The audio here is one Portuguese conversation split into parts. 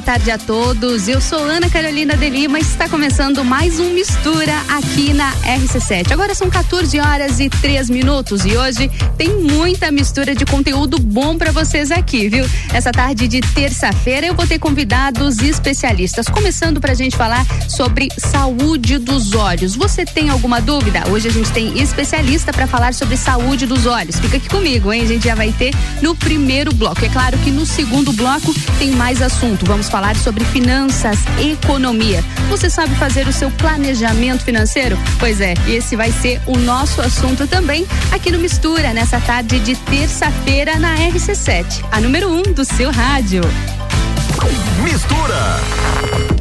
boa tarde a todos. Eu sou Ana Carolina de Lima e está começando mais um Mistura aqui na RC7. Agora são 14 horas e 3 minutos e hoje tem muita mistura de conteúdo bom para vocês aqui, viu? Essa tarde de terça-feira eu vou ter convidados especialistas, começando para a gente falar sobre saúde dos olhos. Você tem alguma dúvida? Hoje a gente tem especialista para falar sobre saúde dos olhos. Fica aqui comigo, hein? A gente já vai ter no primeiro bloco. É claro que no segundo bloco tem mais assunto. Vamos falar sobre finanças, economia. Você sabe fazer o seu planejamento financeiro? Pois é, esse vai ser o nosso assunto também aqui no Mistura, nessa tarde de terça-feira na RC7, a número 1 um do seu rádio. Mistura.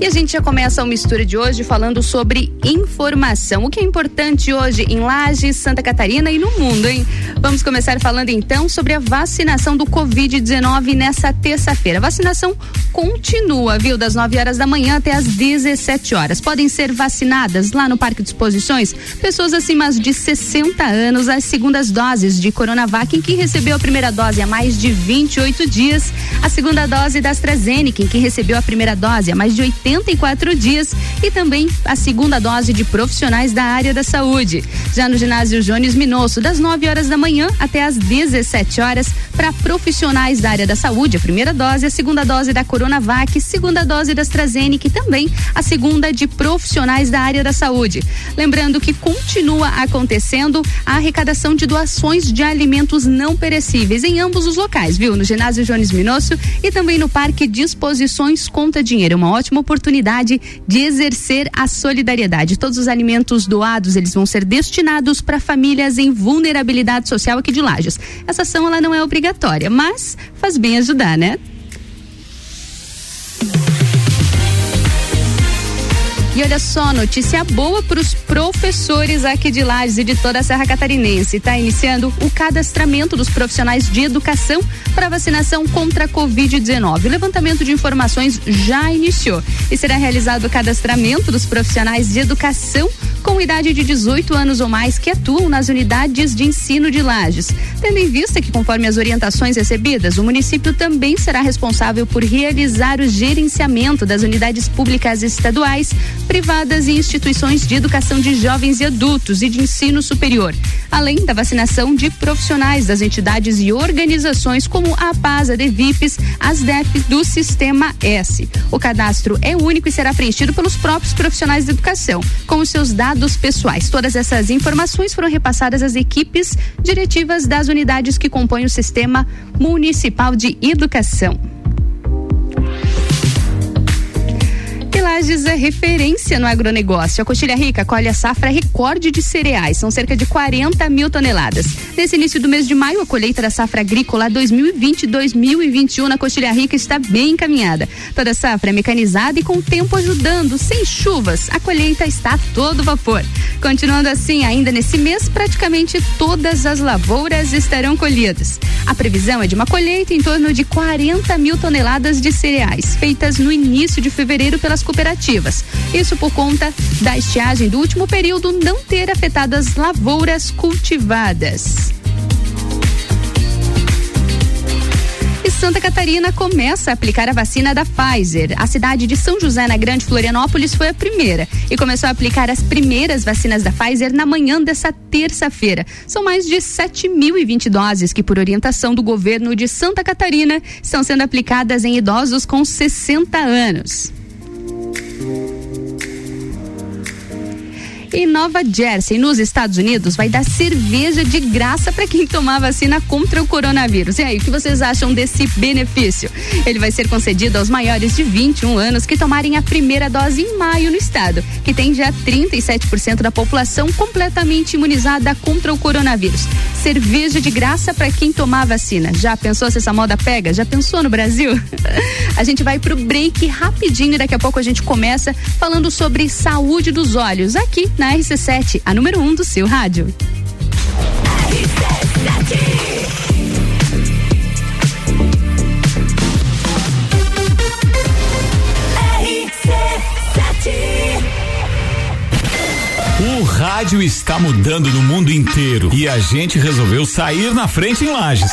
E a gente já começa a mistura de hoje falando sobre informação. O que é importante hoje em Lages, Santa Catarina e no mundo, hein? Vamos começar falando então sobre a vacinação do Covid-19 nessa terça-feira. A vacinação continua, viu? Das 9 horas da manhã até as 17 horas. Podem ser vacinadas lá no Parque de Exposições pessoas acima de 60 anos, as segundas doses de Coronavac, em que recebeu a primeira dose há mais de 28 dias, a segunda dose da AstraZeneca, em que recebeu a primeira dose há mais de 80 74 dias e também a segunda dose de profissionais da área da saúde. Já no ginásio Jones Minosso, das 9 horas da manhã até as 17 horas, para profissionais da área da saúde, a primeira dose, a segunda dose da Coronavac, segunda dose da AstraZeneca e também a segunda de profissionais da área da saúde. Lembrando que continua acontecendo a arrecadação de doações de alimentos não perecíveis em ambos os locais, viu? No ginásio Jones Minosso e também no Parque Disposições Conta Dinheiro. Uma ótima oportunidade oportunidade de exercer a solidariedade. Todos os alimentos doados, eles vão ser destinados para famílias em vulnerabilidade social aqui de Lages. Essa ação ela não é obrigatória, mas faz bem ajudar, né? E olha só, notícia boa para os professores aqui de Lages e de toda a Serra Catarinense. Está iniciando o cadastramento dos profissionais de educação para vacinação contra a Covid-19. O levantamento de informações já iniciou e será realizado o cadastramento dos profissionais de educação com idade de 18 anos ou mais que atuam nas unidades de ensino de Lages. Tendo em vista que, conforme as orientações recebidas, o município também será responsável por realizar o gerenciamento das unidades públicas estaduais privadas e instituições de educação de jovens e adultos e de ensino superior, além da vacinação de profissionais das entidades e organizações como a APAS, a DEVIPs, as DEFs do Sistema S. O cadastro é único e será preenchido pelos próprios profissionais de educação, com os seus dados pessoais. Todas essas informações foram repassadas às equipes diretivas das unidades que compõem o Sistema Municipal de Educação. Lages é referência no agronegócio. A Coxilha Rica colhe a safra recorde de cereais, são cerca de 40 mil toneladas. Nesse início do mês de maio, a colheita da safra agrícola 2020-2021 na Coxilha Rica está bem encaminhada. Toda a safra é mecanizada e com o tempo ajudando, sem chuvas. A colheita está a todo vapor. Continuando assim, ainda nesse mês, praticamente todas as lavouras estarão colhidas. A previsão é de uma colheita em torno de 40 mil toneladas de cereais, feitas no início de fevereiro pelas cooperativas. Isso por conta da estiagem do último período não ter afetado as lavouras cultivadas. E Santa Catarina começa a aplicar a vacina da Pfizer. A cidade de São José, na Grande Florianópolis, foi a primeira e começou a aplicar as primeiras vacinas da Pfizer na manhã dessa terça-feira. São mais de 7.020 doses que, por orientação do governo de Santa Catarina, estão sendo aplicadas em idosos com 60 anos. Música e Nova Jersey, nos Estados Unidos, vai dar cerveja de graça para quem tomar vacina contra o coronavírus. E aí, o que vocês acham desse benefício? Ele vai ser concedido aos maiores de 21 anos que tomarem a primeira dose em maio no estado, que tem já 37% da população completamente imunizada contra o coronavírus. Cerveja de graça para quem tomar vacina. Já pensou se essa moda pega? Já pensou no Brasil? a gente vai pro break rapidinho e daqui a pouco a gente começa falando sobre saúde dos olhos aqui na na RC7, a número 1 um do seu rádio. O rádio está mudando no mundo inteiro e a gente resolveu sair na frente em Lages.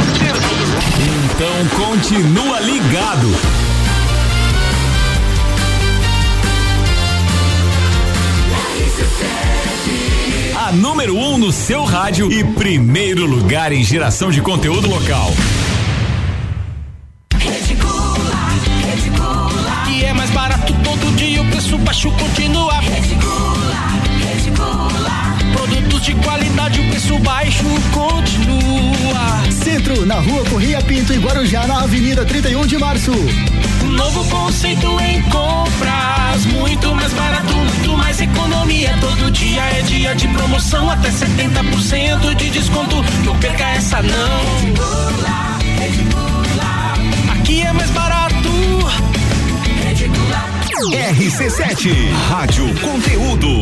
Então continua ligado. A número 1 um no seu rádio e primeiro lugar em geração de conteúdo local. E é mais barato todo dia, o preço baixo continua. Produtos de qualidade, o preço baixo continua. Centro, na rua Corria Pinto e Guarujá, na Avenida 31 de Março. Novo conceito em compras, muito mais barato, muito mais economia. Todo dia é dia de promoção, até 70% de desconto. Não perca essa não. Aqui é mais barato. RC7, Rádio Conteúdo.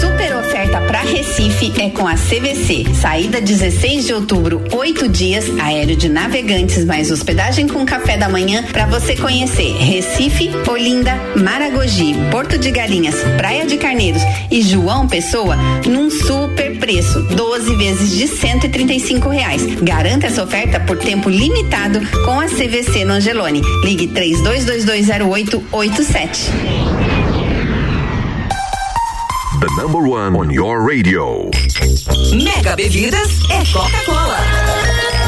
Super oferta para Recife é com a CVC. Saída 16 de outubro, oito dias, aéreo de navegantes mais hospedagem com café da manhã para você conhecer Recife, Olinda, Maragogi, Porto de Galinhas, Praia de Carneiros e João Pessoa num super preço, 12 vezes de 135 reais. Garanta essa oferta por tempo limitado com a CVC no Angelone. Ligue 32220887. The number one on your radio. Mega Bebidas é Coca-Cola.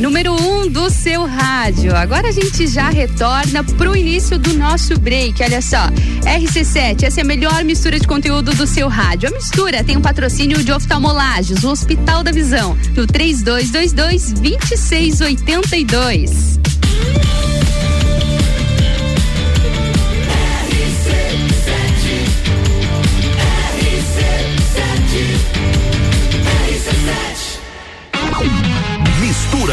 Número 1 um do seu rádio. Agora a gente já retorna pro início do nosso break. Olha só, RC7, essa é a melhor mistura de conteúdo do seu rádio. A mistura tem um patrocínio de oftalmolages, o Hospital da Visão, no 3222 2682.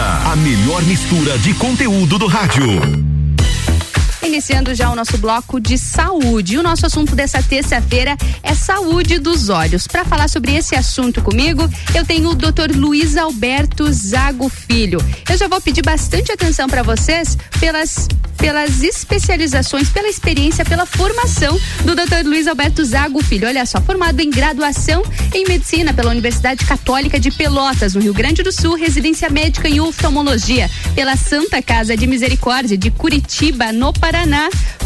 A melhor mistura de conteúdo do rádio. Iniciando já o nosso bloco de saúde. O nosso assunto dessa terça-feira é saúde dos olhos. Para falar sobre esse assunto comigo, eu tenho o Dr. Luiz Alberto Zago Filho. Eu já vou pedir bastante atenção para vocês pelas pelas especializações, pela experiência, pela formação do Dr. Luiz Alberto Zago Filho. Olha só, formado em graduação em medicina pela Universidade Católica de Pelotas, no Rio Grande do Sul, residência médica em oftalmologia pela Santa Casa de Misericórdia de Curitiba, no Paraná.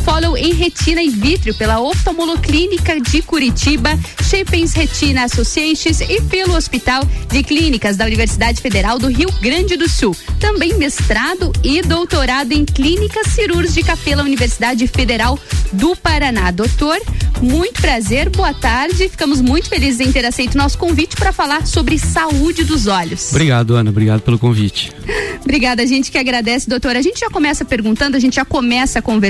Follow em retina e vítreo pela Oftalmoloclínica de Curitiba, Shapens Retina Associates e pelo Hospital de Clínicas da Universidade Federal do Rio Grande do Sul. Também mestrado e doutorado em clínica cirúrgica pela Universidade Federal do Paraná. Doutor, muito prazer, boa tarde. Ficamos muito felizes em ter aceito o nosso convite para falar sobre saúde dos olhos. Obrigado, Ana. Obrigado pelo convite. Obrigada, a gente que agradece, doutor. A gente já começa perguntando, a gente já começa conversando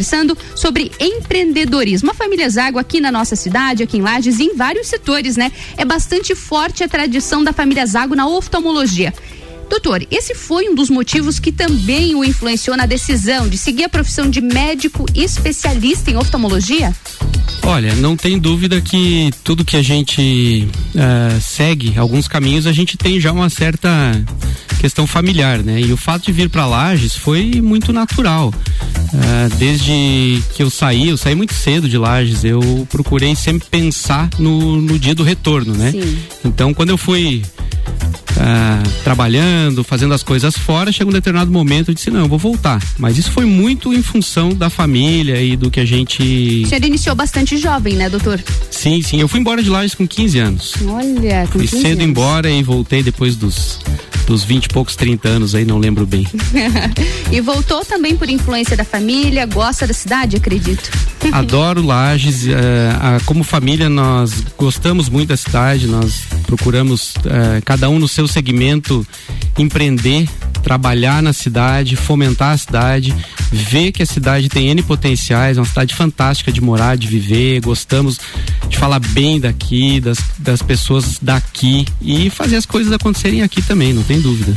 sobre empreendedorismo. A família Zago aqui na nossa cidade, aqui em Lages, em vários setores, né? É bastante forte a tradição da família Zago na oftalmologia. Doutor, esse foi um dos motivos que também o influenciou na decisão de seguir a profissão de médico especialista em oftalmologia? Olha, não tem dúvida que tudo que a gente uh, segue, alguns caminhos, a gente tem já uma certa questão familiar, né? E o fato de vir para Lages foi muito natural. Uh, desde que eu saí, eu saí muito cedo de Lages, eu procurei sempre pensar no, no dia do retorno, né? Sim. Então, quando eu fui ah, trabalhando, fazendo as coisas fora, chega um determinado momento eu disse, não, eu vou voltar. Mas isso foi muito em função da família e do que a gente. O senhor iniciou bastante jovem, né, doutor? Sim, sim. Eu fui embora de Lages com 15 anos. Olha, com Fui 15 cedo anos. embora e voltei depois dos dos 20 e poucos, 30 anos aí, não lembro bem. e voltou também por influência da família, gosta da cidade, acredito. Adoro Lages, eh, a- como família nós gostamos muito da cidade, nós procuramos eh, cada um no seu segmento empreender, trabalhar na cidade, fomentar a cidade, ver que a cidade tem N potenciais, é uma cidade fantástica de morar, de viver, gostamos de falar bem daqui, das, das pessoas daqui e fazer as coisas acontecerem aqui também, não tem dúvida.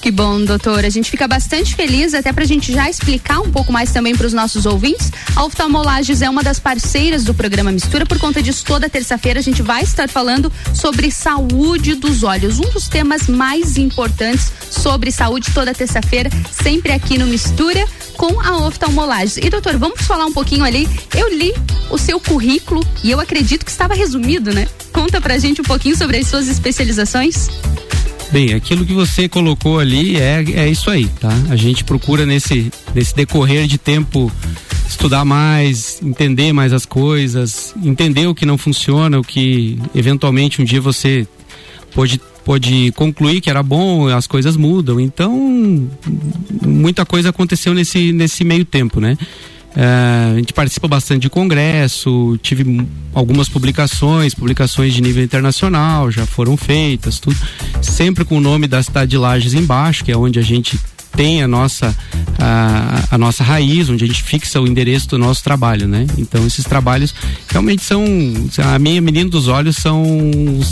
Que bom, doutor. A gente fica bastante feliz, até pra gente já explicar um pouco mais também para os nossos ouvintes. A Oftalmolages é uma das parceiras do programa Mistura, por conta disso, toda terça-feira a gente vai estar falando sobre saúde dos olhos. Um dos temas mais importantes sobre saúde toda terça-feira, sempre aqui no Mistura com a Oftalmolages. E doutor, vamos falar um pouquinho ali. Eu li o seu currículo e eu acredito que estava resumido, né? Conta pra gente um pouquinho sobre as suas especializações. Bem, aquilo que você colocou ali é, é isso aí, tá? A gente procura nesse, nesse decorrer de tempo estudar mais, entender mais as coisas, entender o que não funciona, o que eventualmente um dia você pode, pode concluir que era bom, as coisas mudam. Então, muita coisa aconteceu nesse, nesse meio tempo, né? É, a gente participa bastante de congresso, tive algumas publicações, publicações de nível internacional já foram feitas, tudo sempre com o nome da cidade de Lages embaixo, que é onde a gente tem a nossa a, a nossa raiz, onde a gente fixa o endereço do nosso trabalho, né? Então esses trabalhos realmente são a minha menina dos olhos são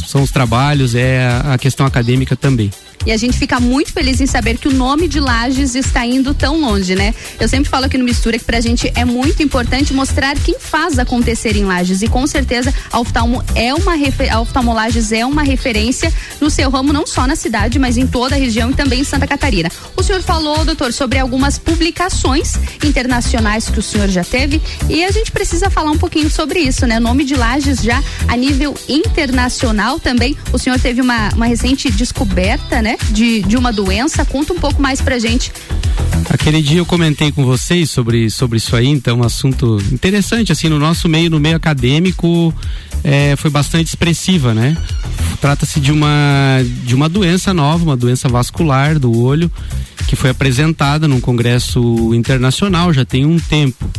são os trabalhos, é a, a questão acadêmica também. E a gente fica muito feliz em saber que o nome de Lages está indo tão longe, né? Eu sempre falo aqui no Mistura que pra gente é muito importante mostrar quem faz acontecer em Lages. E com certeza a Oftalmo é uma refer... a Oftalmo Lages é uma referência no seu ramo, não só na cidade, mas em toda a região e também em Santa Catarina. O senhor falou, doutor, sobre algumas publicações internacionais que o senhor já teve e a gente precisa falar um pouquinho sobre isso, né? Nome de Lages já a nível internacional também. O senhor teve uma, uma recente descoberta, né? De, de uma doença. Conta um pouco mais pra gente. Aquele dia eu comentei com vocês sobre, sobre isso aí, então um assunto interessante, assim, no nosso meio, no meio acadêmico, é, foi bastante expressiva, né? Trata-se de uma, de uma doença nova, uma doença vascular do olho, que foi apresentada num congresso internacional já tem um tempo.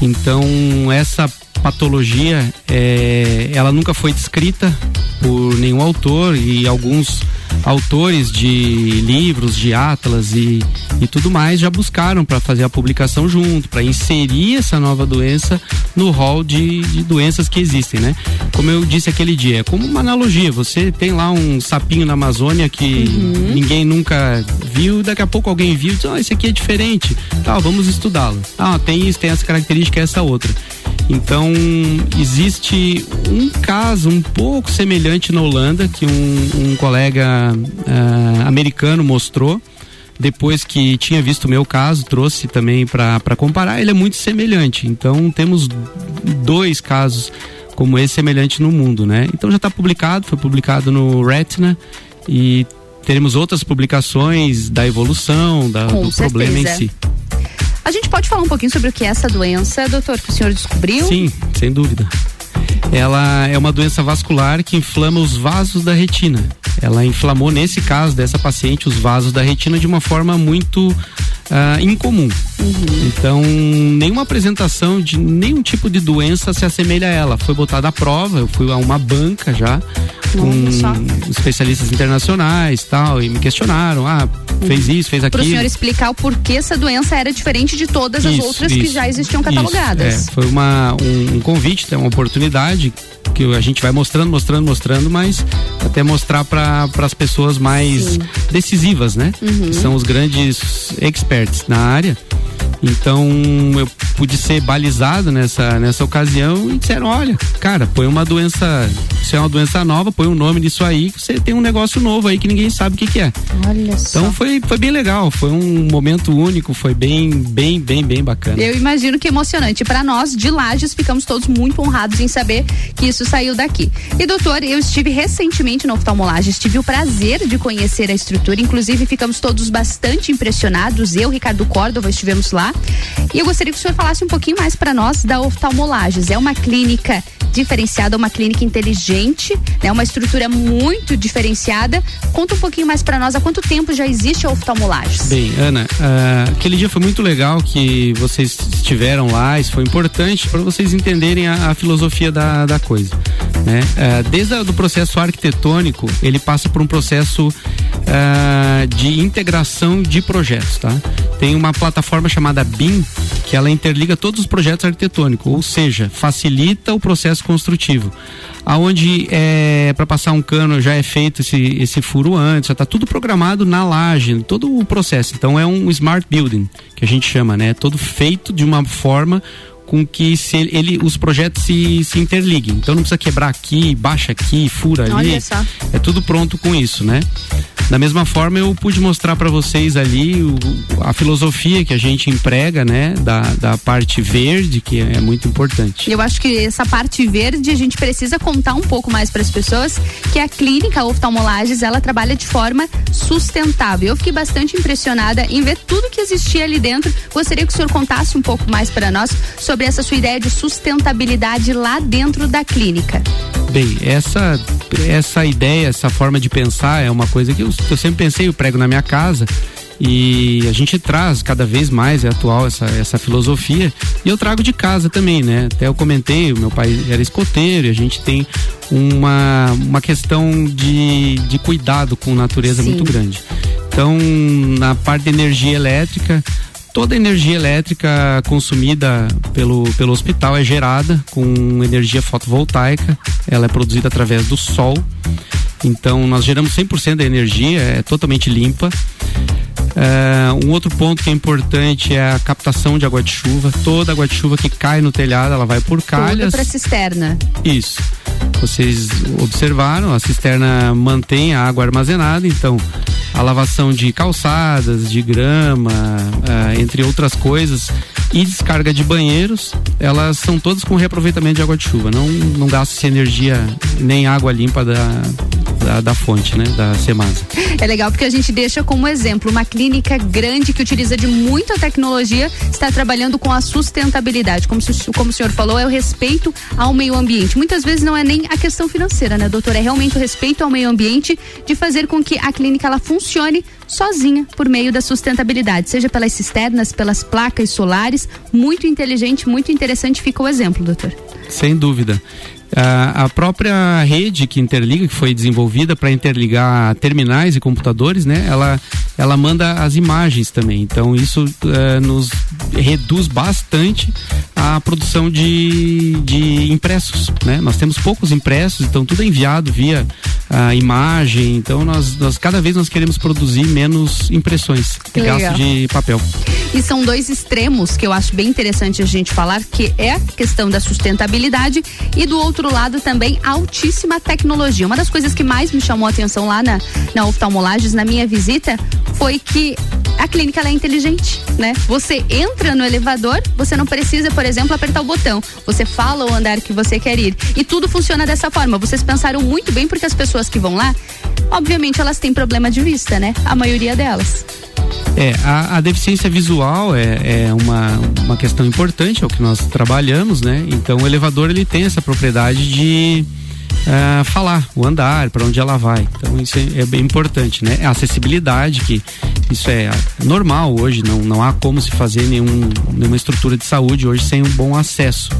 Então, essa patologia, é, ela nunca foi descrita por nenhum autor e alguns autores de livros, de atlas e, e tudo mais já buscaram para fazer a publicação junto, para inserir essa nova doença no rol de, de, doenças que existem, né? Como eu disse aquele dia, é como uma analogia. Você tem lá um sapinho na Amazônia que uhum. ninguém nunca viu, daqui a pouco alguém viu e diz, ah, esse aqui é diferente. Tá, vamos estudá-lo. Ah, tem isso, tem essa característica, essa outra. Então, existe um caso um pouco semelhante na Holanda, que um, um colega uh, americano mostrou, depois que tinha visto o meu caso, trouxe também para comparar, ele é muito semelhante. Então, temos dois casos como esse semelhante no mundo, né? Então já está publicado, foi publicado no Retina e teremos outras publicações da evolução, da, do certeza. problema em si. A gente pode falar um pouquinho sobre o que é essa doença, doutor, que o senhor descobriu? Sim, sem dúvida. Ela é uma doença vascular que inflama os vasos da retina. Ela inflamou, nesse caso dessa paciente, os vasos da retina de uma forma muito uh, incomum. Uhum. Então, nenhuma apresentação de nenhum tipo de doença se assemelha a ela. Foi botada à prova, eu fui a uma banca já com especialistas internacionais tal, e me questionaram, ah, fez uhum. isso, fez aquilo. Para o senhor explicar o porquê essa doença era diferente de todas as isso, outras isso, que já existiam catalogadas. Isso, é, foi uma, um, um convite, uma oportunidade que a gente vai mostrando, mostrando, mostrando, mas até mostrar para as pessoas mais Sim. decisivas, né? Uhum. Que são os grandes experts na área. Então eu pude ser balizado nessa, nessa ocasião e disseram: olha, cara, põe uma doença, se é uma doença nova, põe um nome nisso aí, que você tem um negócio novo aí que ninguém sabe o que, que é. Olha só. Então foi, foi bem legal, foi um momento único, foi bem, bem, bem, bem bacana. Eu imagino que emocionante. Para nós de Lages, ficamos todos muito honrados em saber que isso saiu daqui. E doutor, eu estive recentemente no oftalmolagem, tive o prazer de conhecer a estrutura, inclusive ficamos todos bastante impressionados. Eu, Ricardo Córdova, estivemos lá e eu gostaria que o senhor falasse um pouquinho mais para nós da Oftalmolages. É uma clínica diferenciada, uma clínica inteligente, né? Uma estrutura muito diferenciada. Conta um pouquinho mais para nós há quanto tempo já existe a Oftalmolages. Bem, Ana, uh, aquele dia foi muito legal que vocês estiveram lá, isso foi importante para vocês entenderem a, a, filosofia da, da coisa, né? Uh, desde o processo arquitetônico, ele passa por um processo uh, de integração de projetos, tá? Tem uma plataforma chamada BIM que ela interliga todos os projetos arquitetônicos, ou seja, facilita o processo construtivo. Aonde é para passar um cano já é feito esse, esse furo antes, já está tudo programado na laje, todo o processo. Então é um smart building que a gente chama, né? Todo feito de uma forma com que se ele, ele, os projetos se, se interliguem. Então não precisa quebrar aqui, baixa aqui, fura ali. É tudo pronto com isso, né? Da mesma forma eu pude mostrar para vocês ali o, a filosofia que a gente emprega, né, da, da parte verde, que é muito importante. Eu acho que essa parte verde a gente precisa contar um pouco mais para as pessoas que a clínica oftalmolages ela trabalha de forma sustentável. Eu fiquei bastante impressionada em ver tudo que existia ali dentro. Gostaria que o senhor contasse um pouco mais para nós sobre sobre essa sua ideia de sustentabilidade lá dentro da clínica. Bem, essa essa ideia, essa forma de pensar é uma coisa que eu, eu sempre pensei, eu prego na minha casa e a gente traz cada vez mais, é atual essa, essa filosofia e eu trago de casa também, né? Até eu comentei, o meu pai era escoteiro e a gente tem uma, uma questão de, de cuidado com natureza Sim. muito grande. Então, na parte de energia elétrica, Toda a energia elétrica consumida pelo, pelo hospital é gerada com energia fotovoltaica, ela é produzida através do sol. Então, nós geramos 100% da energia, é totalmente limpa. Uh, um outro ponto que é importante é a captação de água de chuva. Toda água de chuva que cai no telhado, ela vai por calhas. para cisterna. Isso. Vocês observaram, a cisterna mantém a água armazenada, então a lavação de calçadas, de grama, uh, entre outras coisas, e descarga de banheiros, elas são todas com reaproveitamento de água de chuva. Não, não gasta energia nem água limpa da, da, da, fonte, né? Da Semasa. É legal porque a gente deixa como exemplo uma clínica grande que utiliza de muita tecnologia, está trabalhando com a sustentabilidade. Como, como o senhor falou, é o respeito ao meio ambiente. Muitas vezes não é nem a questão financeira, né, doutor? É realmente o respeito ao meio ambiente de fazer com que a clínica ela funcione sozinha por meio da sustentabilidade, seja pelas cisternas, pelas placas solares. Muito inteligente, muito interessante fica o exemplo, doutor. Sem dúvida. A, a própria rede que interliga, que foi desenvolvida para interligar terminais e computadores, né? Ela, ela manda as imagens também. Então isso eh, nos reduz bastante a produção de, de impressos, né? Nós temos poucos impressos, então tudo é enviado via a imagem. Então nós, nós cada vez nós queremos produzir menos impressões Que gasto legal. de papel. E são dois extremos que eu acho bem interessante a gente falar, que é a questão da sustentabilidade e do outro lado também a altíssima tecnologia. Uma das coisas que mais me chamou a atenção lá na, na oftalmolages, na minha visita, foi que a clínica é inteligente, né? Você entra no elevador, você não precisa, por exemplo, apertar o botão. Você fala o andar que você quer ir. E tudo funciona dessa forma. Vocês pensaram muito bem porque as pessoas que vão lá, obviamente elas têm problema de vista, né? A maioria delas. É, a, a deficiência visual é, é uma, uma questão importante, é o que nós trabalhamos, né? Então o elevador ele tem essa propriedade de ah, falar o andar, para onde ela vai. Então isso é, é bem importante, né? A acessibilidade, que isso é normal hoje, não, não há como se fazer nenhum, nenhuma estrutura de saúde hoje sem um bom acesso.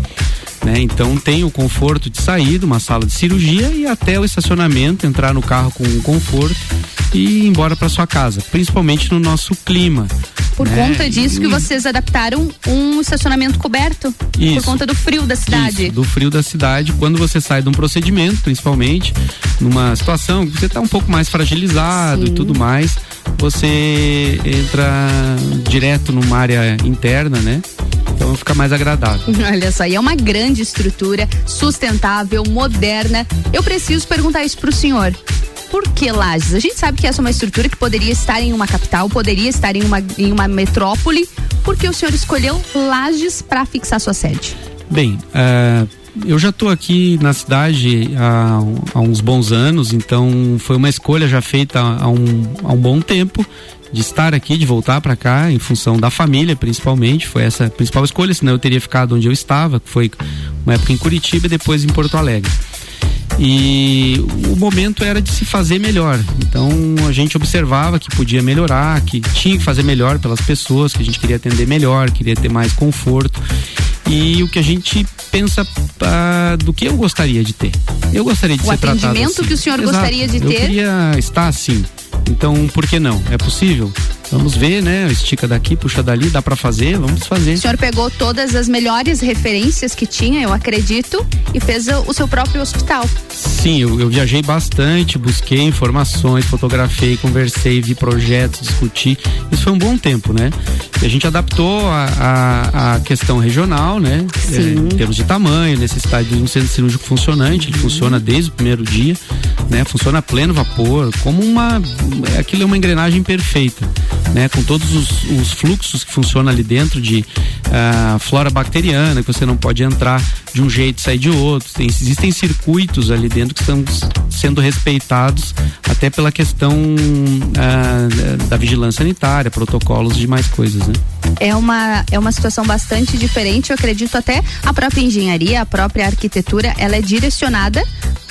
Né? Então tem o conforto de sair de uma sala de cirurgia e até o estacionamento, entrar no carro com conforto e ir embora para sua casa, principalmente no nosso clima. Por né? conta disso que vocês adaptaram um estacionamento coberto. Por Isso. conta do frio da cidade. Isso, do frio da cidade, quando você sai de um procedimento, principalmente, numa situação que você está um pouco mais fragilizado e tudo mais, você entra direto numa área interna, né? Então fica mais agradável. Olha só, e é uma grande estrutura, sustentável, moderna. Eu preciso perguntar isso pro senhor. Por que Lages? A gente sabe que essa é uma estrutura que poderia estar em uma capital, poderia estar em uma, em uma metrópole. Por que o senhor escolheu Lages para fixar sua sede? Bem, ah, eu já estou aqui na cidade há, há uns bons anos, então foi uma escolha já feita há um, há um bom tempo de estar aqui, de voltar para cá, em função da família, principalmente. Foi essa a principal escolha, senão eu teria ficado onde eu estava, que foi uma época em Curitiba e depois em Porto Alegre. E o momento era de se fazer melhor. Então a gente observava que podia melhorar, que tinha que fazer melhor pelas pessoas, que a gente queria atender melhor, queria ter mais conforto. E o que a gente pensa ah, do que eu gostaria de ter. Eu gostaria de O ser tratado atendimento assim. que o senhor Exato. gostaria de Eu ter? queria estar assim. Então, por que não? É possível? Vamos ver, né? Estica daqui, puxa dali, dá pra fazer, vamos fazer. O senhor pegou todas as melhores referências que tinha, eu acredito, e fez o, o seu próprio hospital. Sim, eu, eu viajei bastante, busquei informações, fotografei, conversei, vi projetos, discuti. Isso foi um bom tempo, né? E a gente adaptou a, a, a questão regional, né? É, em termos de tamanho, necessidade de um centro cirúrgico funcionante. Ele funciona desde o primeiro dia, né? Funciona a pleno vapor, como uma. Aquilo é uma engrenagem perfeita. Né, com todos os, os fluxos que funcionam ali dentro de ah, flora bacteriana, que você não pode entrar de um jeito e sair de outro. Tem- existem circuitos ali dentro que estão sendo respeitados até pela questão ah, da- vigilância sanitária, protocolos de mais coisas, né? É uma, é uma situação bastante diferente, eu acredito até a própria engenharia, a própria arquitetura, ela é direcionada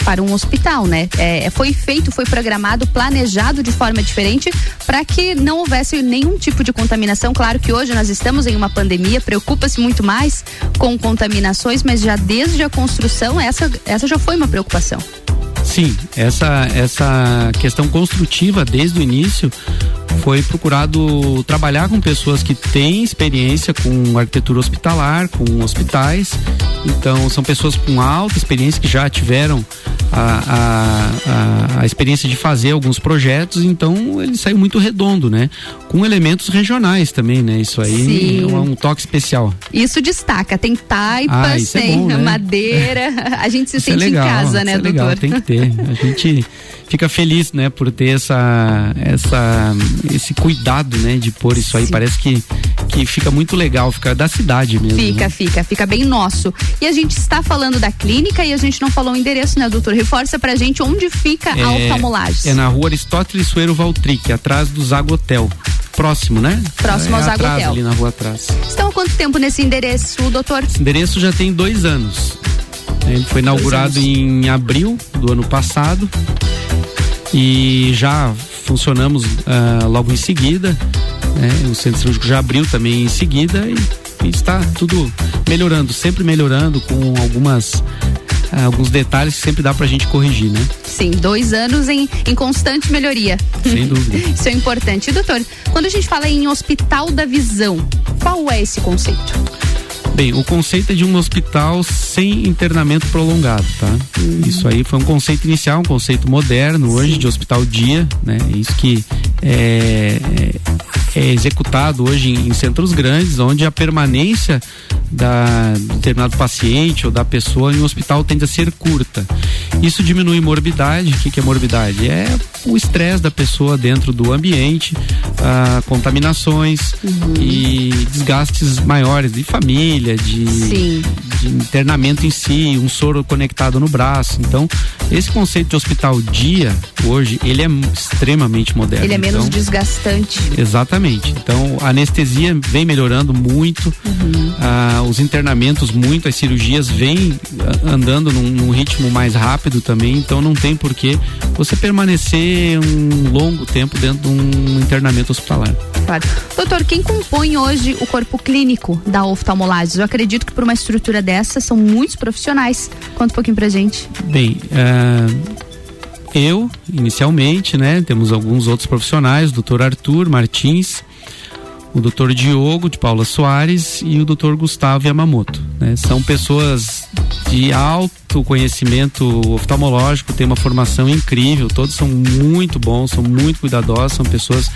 para um hospital, né? É, foi feito, foi programado, planejado de forma diferente para que não houvesse nenhum tipo de contaminação. Claro que hoje nós estamos em uma pandemia, preocupa-se muito mais com contaminações, mas já desde a construção essa, essa já foi uma preocupação. Sim, essa, essa questão construtiva desde o início foi procurado trabalhar com pessoas que têm experiência com arquitetura hospitalar, com hospitais. Então, são pessoas com alta experiência que já tiveram a, a, a, a experiência de fazer alguns projetos. Então, ele saiu muito redondo, né? Com elementos regionais também, né? Isso aí Sim. é um, um toque especial. Isso destaca, tem taipas, Ah, é tem bom, né? madeira, a gente se Isso é sente legal, em casa, né, é doutor? legal, tem que ter. A gente fica feliz, né, por ter essa, essa, esse cuidado, né, de pôr isso aí. Parece que, que fica muito legal, fica da cidade mesmo. Fica, né? fica, fica bem nosso. E a gente está falando da clínica e a gente não falou o endereço, né, doutor? Reforça pra gente onde fica a oftalmolages. é na rua Aristóteles Sueiro Valtric, atrás do Zago Hotel. Próximo, né? Próximo ao é Zago atrás, Hotel. ali na rua atrás. Estão há quanto tempo nesse endereço, doutor? Esse endereço já tem dois anos. Ele foi inaugurado em abril do ano passado e já funcionamos ah, logo em seguida. né? O centro cirúrgico já abriu também em seguida e E está tudo melhorando, sempre melhorando com algumas ah, alguns detalhes que sempre dá pra gente corrigir, né? Sim, dois anos em, em constante melhoria. Sem dúvida. Isso é importante. E, doutor, quando a gente fala em hospital da visão, qual é esse conceito? Bem, o conceito é de um hospital sem internamento prolongado, tá? Uhum. Isso aí foi um conceito inicial, um conceito moderno hoje Sim. de hospital dia, né? Isso que é, é, é executado hoje em, em, centros grandes, onde a permanência da de determinado paciente ou da pessoa em um hospital tende a ser curta. Isso diminui morbidade. O que, que é morbidade? É o estresse da pessoa dentro do ambiente, ah, contaminações uhum. e desgastes maiores de família, de, de, internamento em si, um soro conectado no braço. Então, esse conceito de hospital dia, hoje, ele é extremamente moderno. Ele é menos então, desgastante. Exatamente. Então, a anestesia vem melhorando muito, uhum. ah, os internamentos muito, as cirurgias vêm andando num, num ritmo mais rápido também, então não tem porquê você permanecer um longo tempo dentro de um internamento hospitalar. Claro. Doutor, quem compõe hoje o corpo clínico da oftalmolagem? Eu acredito que por uma estrutura dessa são muitos profissionais. Conta um pouquinho pra gente. Bem, uh, eu, inicialmente, né? Temos alguns outros profissionais, o doutor Arthur Martins, o doutor Diogo de Paula Soares e o doutor Gustavo Yamamoto. Né? São pessoas de alto conhecimento oftalmológico, têm uma formação incrível, todos são muito bons, são muito cuidadosos, são pessoas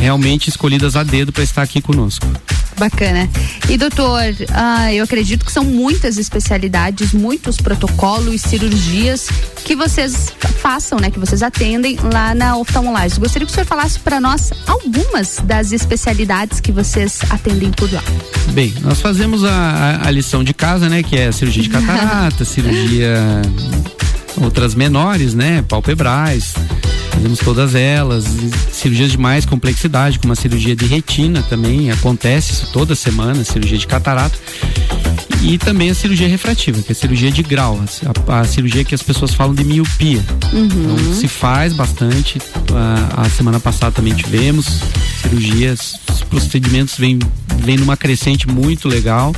realmente escolhidas a dedo para estar aqui conosco. Bacana. E doutor, ah, eu acredito que são muitas especialidades, muitos protocolos cirurgias que vocês façam, né? Que vocês atendem lá na oftalmolagem. Gostaria que o senhor falasse para nós algumas das especialidades que vocês atendem por lá. Bem, nós fazemos a, a, a lição de casa, né? Que é a cirurgia de catarata, cirurgia outras menores, né? Palpebrais fazemos todas elas, cirurgias de mais complexidade, como a cirurgia de retina também, acontece toda semana, cirurgia de catarata. E também a cirurgia refrativa, que é a cirurgia de grau, a, a cirurgia que as pessoas falam de miopia. Uhum. Então se faz bastante. A, a, semana passada também tivemos cirurgias, os procedimentos vêm vem numa crescente muito legal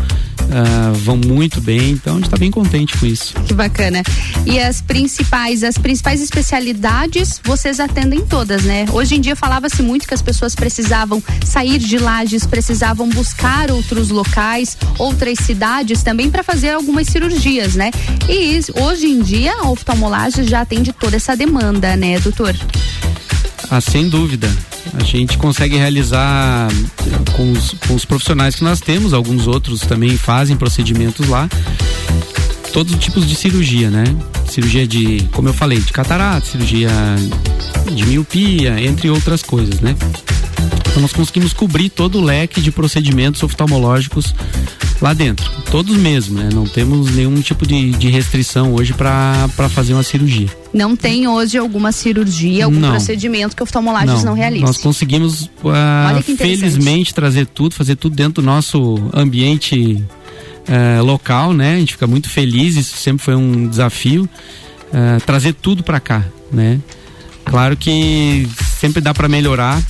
uh, vão muito bem, então a gente está bem contente com isso. Que bacana. E as principais, as principais especialidades, vocês atendem todas, né? Hoje em dia falava-se muito que as pessoas precisavam sair de lajes, precisavam buscar outros locais, outras cidades também para fazer algumas cirurgias, né? E hoje em dia a oftalmolagem já atende toda essa demanda, né, doutor? Ah, sem dúvida. A gente consegue realizar com os, com os profissionais que nós temos, alguns outros também fazem procedimentos lá, todos os tipos de cirurgia, né? Cirurgia de, como eu falei, de catarata, cirurgia de miopia, entre outras coisas, né? Então nós conseguimos cobrir todo o leque de procedimentos oftalmológicos lá dentro. Todos mesmo, né? Não temos nenhum tipo de, de restrição hoje para fazer uma cirurgia. Não tem hoje alguma cirurgia, algum não. procedimento que oftalmolagens não, não realizam. Nós conseguimos, uh, felizmente, trazer tudo, fazer tudo dentro do nosso ambiente uh, local, né? A gente fica muito feliz, isso sempre foi um desafio, uh, trazer tudo para cá, né? Claro que sempre dá para melhorar,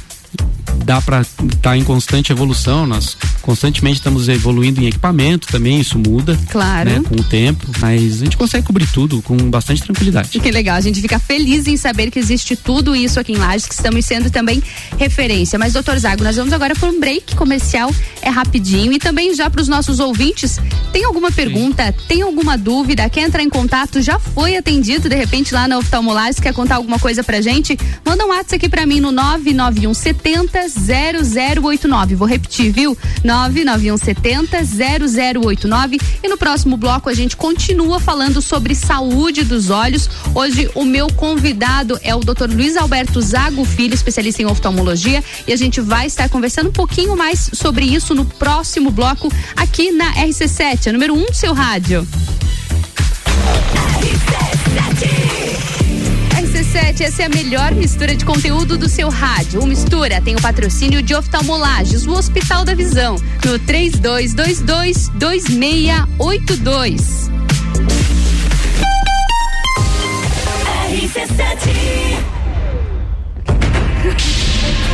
dá para estar tá em constante evolução. Nós constantemente estamos evoluindo em equipamento também, isso muda. Claro. Né, com o tempo, mas a gente consegue cobrir tudo com bastante tranquilidade. Que legal, a gente fica feliz em saber que existe tudo isso aqui em Lages, que estamos sendo também referência. Mas, doutor Zago, nós vamos agora para um break comercial, é rapidinho. E também já para os nossos ouvintes, tem alguma pergunta, Sim. tem alguma dúvida, quer entrar em contato, já foi atendido de repente lá na oftalmolagem, quer contar alguma coisa pra gente? Manda um WhatsApp aqui para mim no 991 70 0089. Vou repetir, viu? 99170 0089. E no próximo bloco a gente continua falando sobre saúde dos olhos. Hoje o meu convidado é o Dr. Luiz Alberto Zago Filho, especialista em oftalmologia, e a gente vai estar conversando um pouquinho mais sobre isso no próximo bloco aqui na RC7, a número 1 um do seu rádio. RC7 rc essa é a melhor mistura de conteúdo do seu rádio. O Mistura tem o patrocínio de oftalmolages, o Hospital da Visão, no 3222 2682.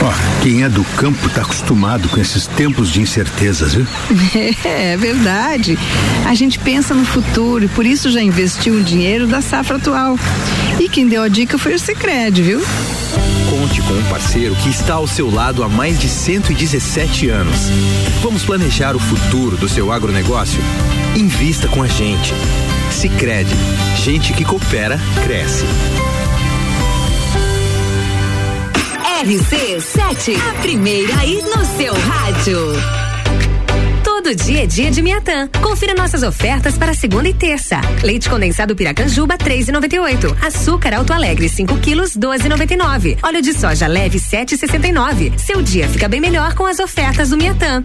Ó, quem é do campo tá acostumado com esses tempos de incertezas, viu? É, é verdade. A gente pensa no futuro e por isso já investiu o dinheiro da safra atual. E quem deu a dica foi o Sicredi, viu? Conte com um parceiro que está ao seu lado há mais de 117 anos. Vamos planejar o futuro do seu agronegócio? Invista com a gente. Sicredi, gente que coopera cresce. RC7, a primeira aí no seu rádio. Todo dia é dia de Miatã. Confira nossas ofertas para segunda e terça. Leite condensado Piracanjuba 3,98. Açúcar Alto Alegre 5 quilos 12,99. Óleo de soja leve 7,69. Seu dia fica bem melhor com as ofertas do Miatã.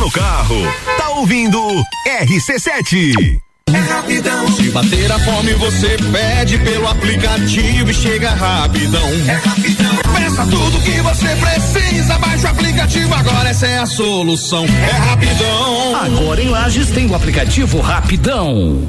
No carro, tá ouvindo RC7. É rapidão. Se bater a fome, você pede pelo aplicativo e chega rapidão. É rapidão. Peça tudo que você precisa, baixa o aplicativo agora, essa é a solução. É rapidão. Agora em Lages tem o aplicativo Rapidão.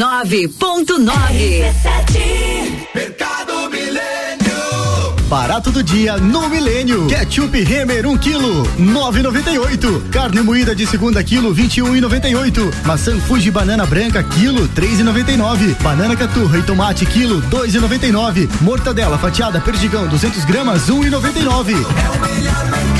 89.9. Mercado Milênio. Barato do dia no Milênio. Ketchup Remer 1 um quilo, 9,98. Carne moída de segunda quilo, 21,98. Maçã Fuji banana branca quilo, 3,99. Banana caturra e tomate quilo, 2,99. Mortadela fatiada perdigão 200 gramas, 1,99. É o melhor mercado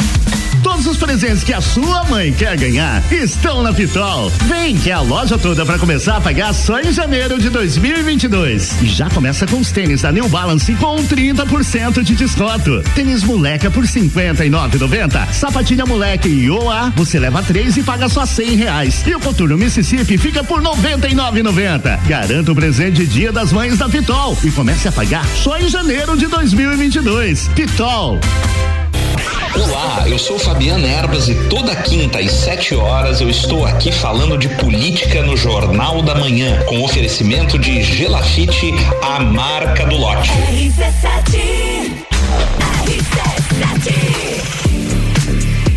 Todos os presentes que a sua mãe quer ganhar estão na Pitol. Vem que é a loja toda para começar a pagar só em janeiro de 2022. E já começa com os tênis da New Balance com 30% de desconto. Tênis moleca por 59,90. Sapatilha moleque e OA, você leva três e paga só 100 reais. E o coturno Mississippi fica por 99,90. Garanta o presente Dia das Mães da Pitol e comece a pagar só em janeiro de 2022. Pitol. Olá, eu sou Fabiana Erbas e toda quinta às 7 horas eu estou aqui falando de política no Jornal da Manhã, com oferecimento de Gelafite, a marca do lote.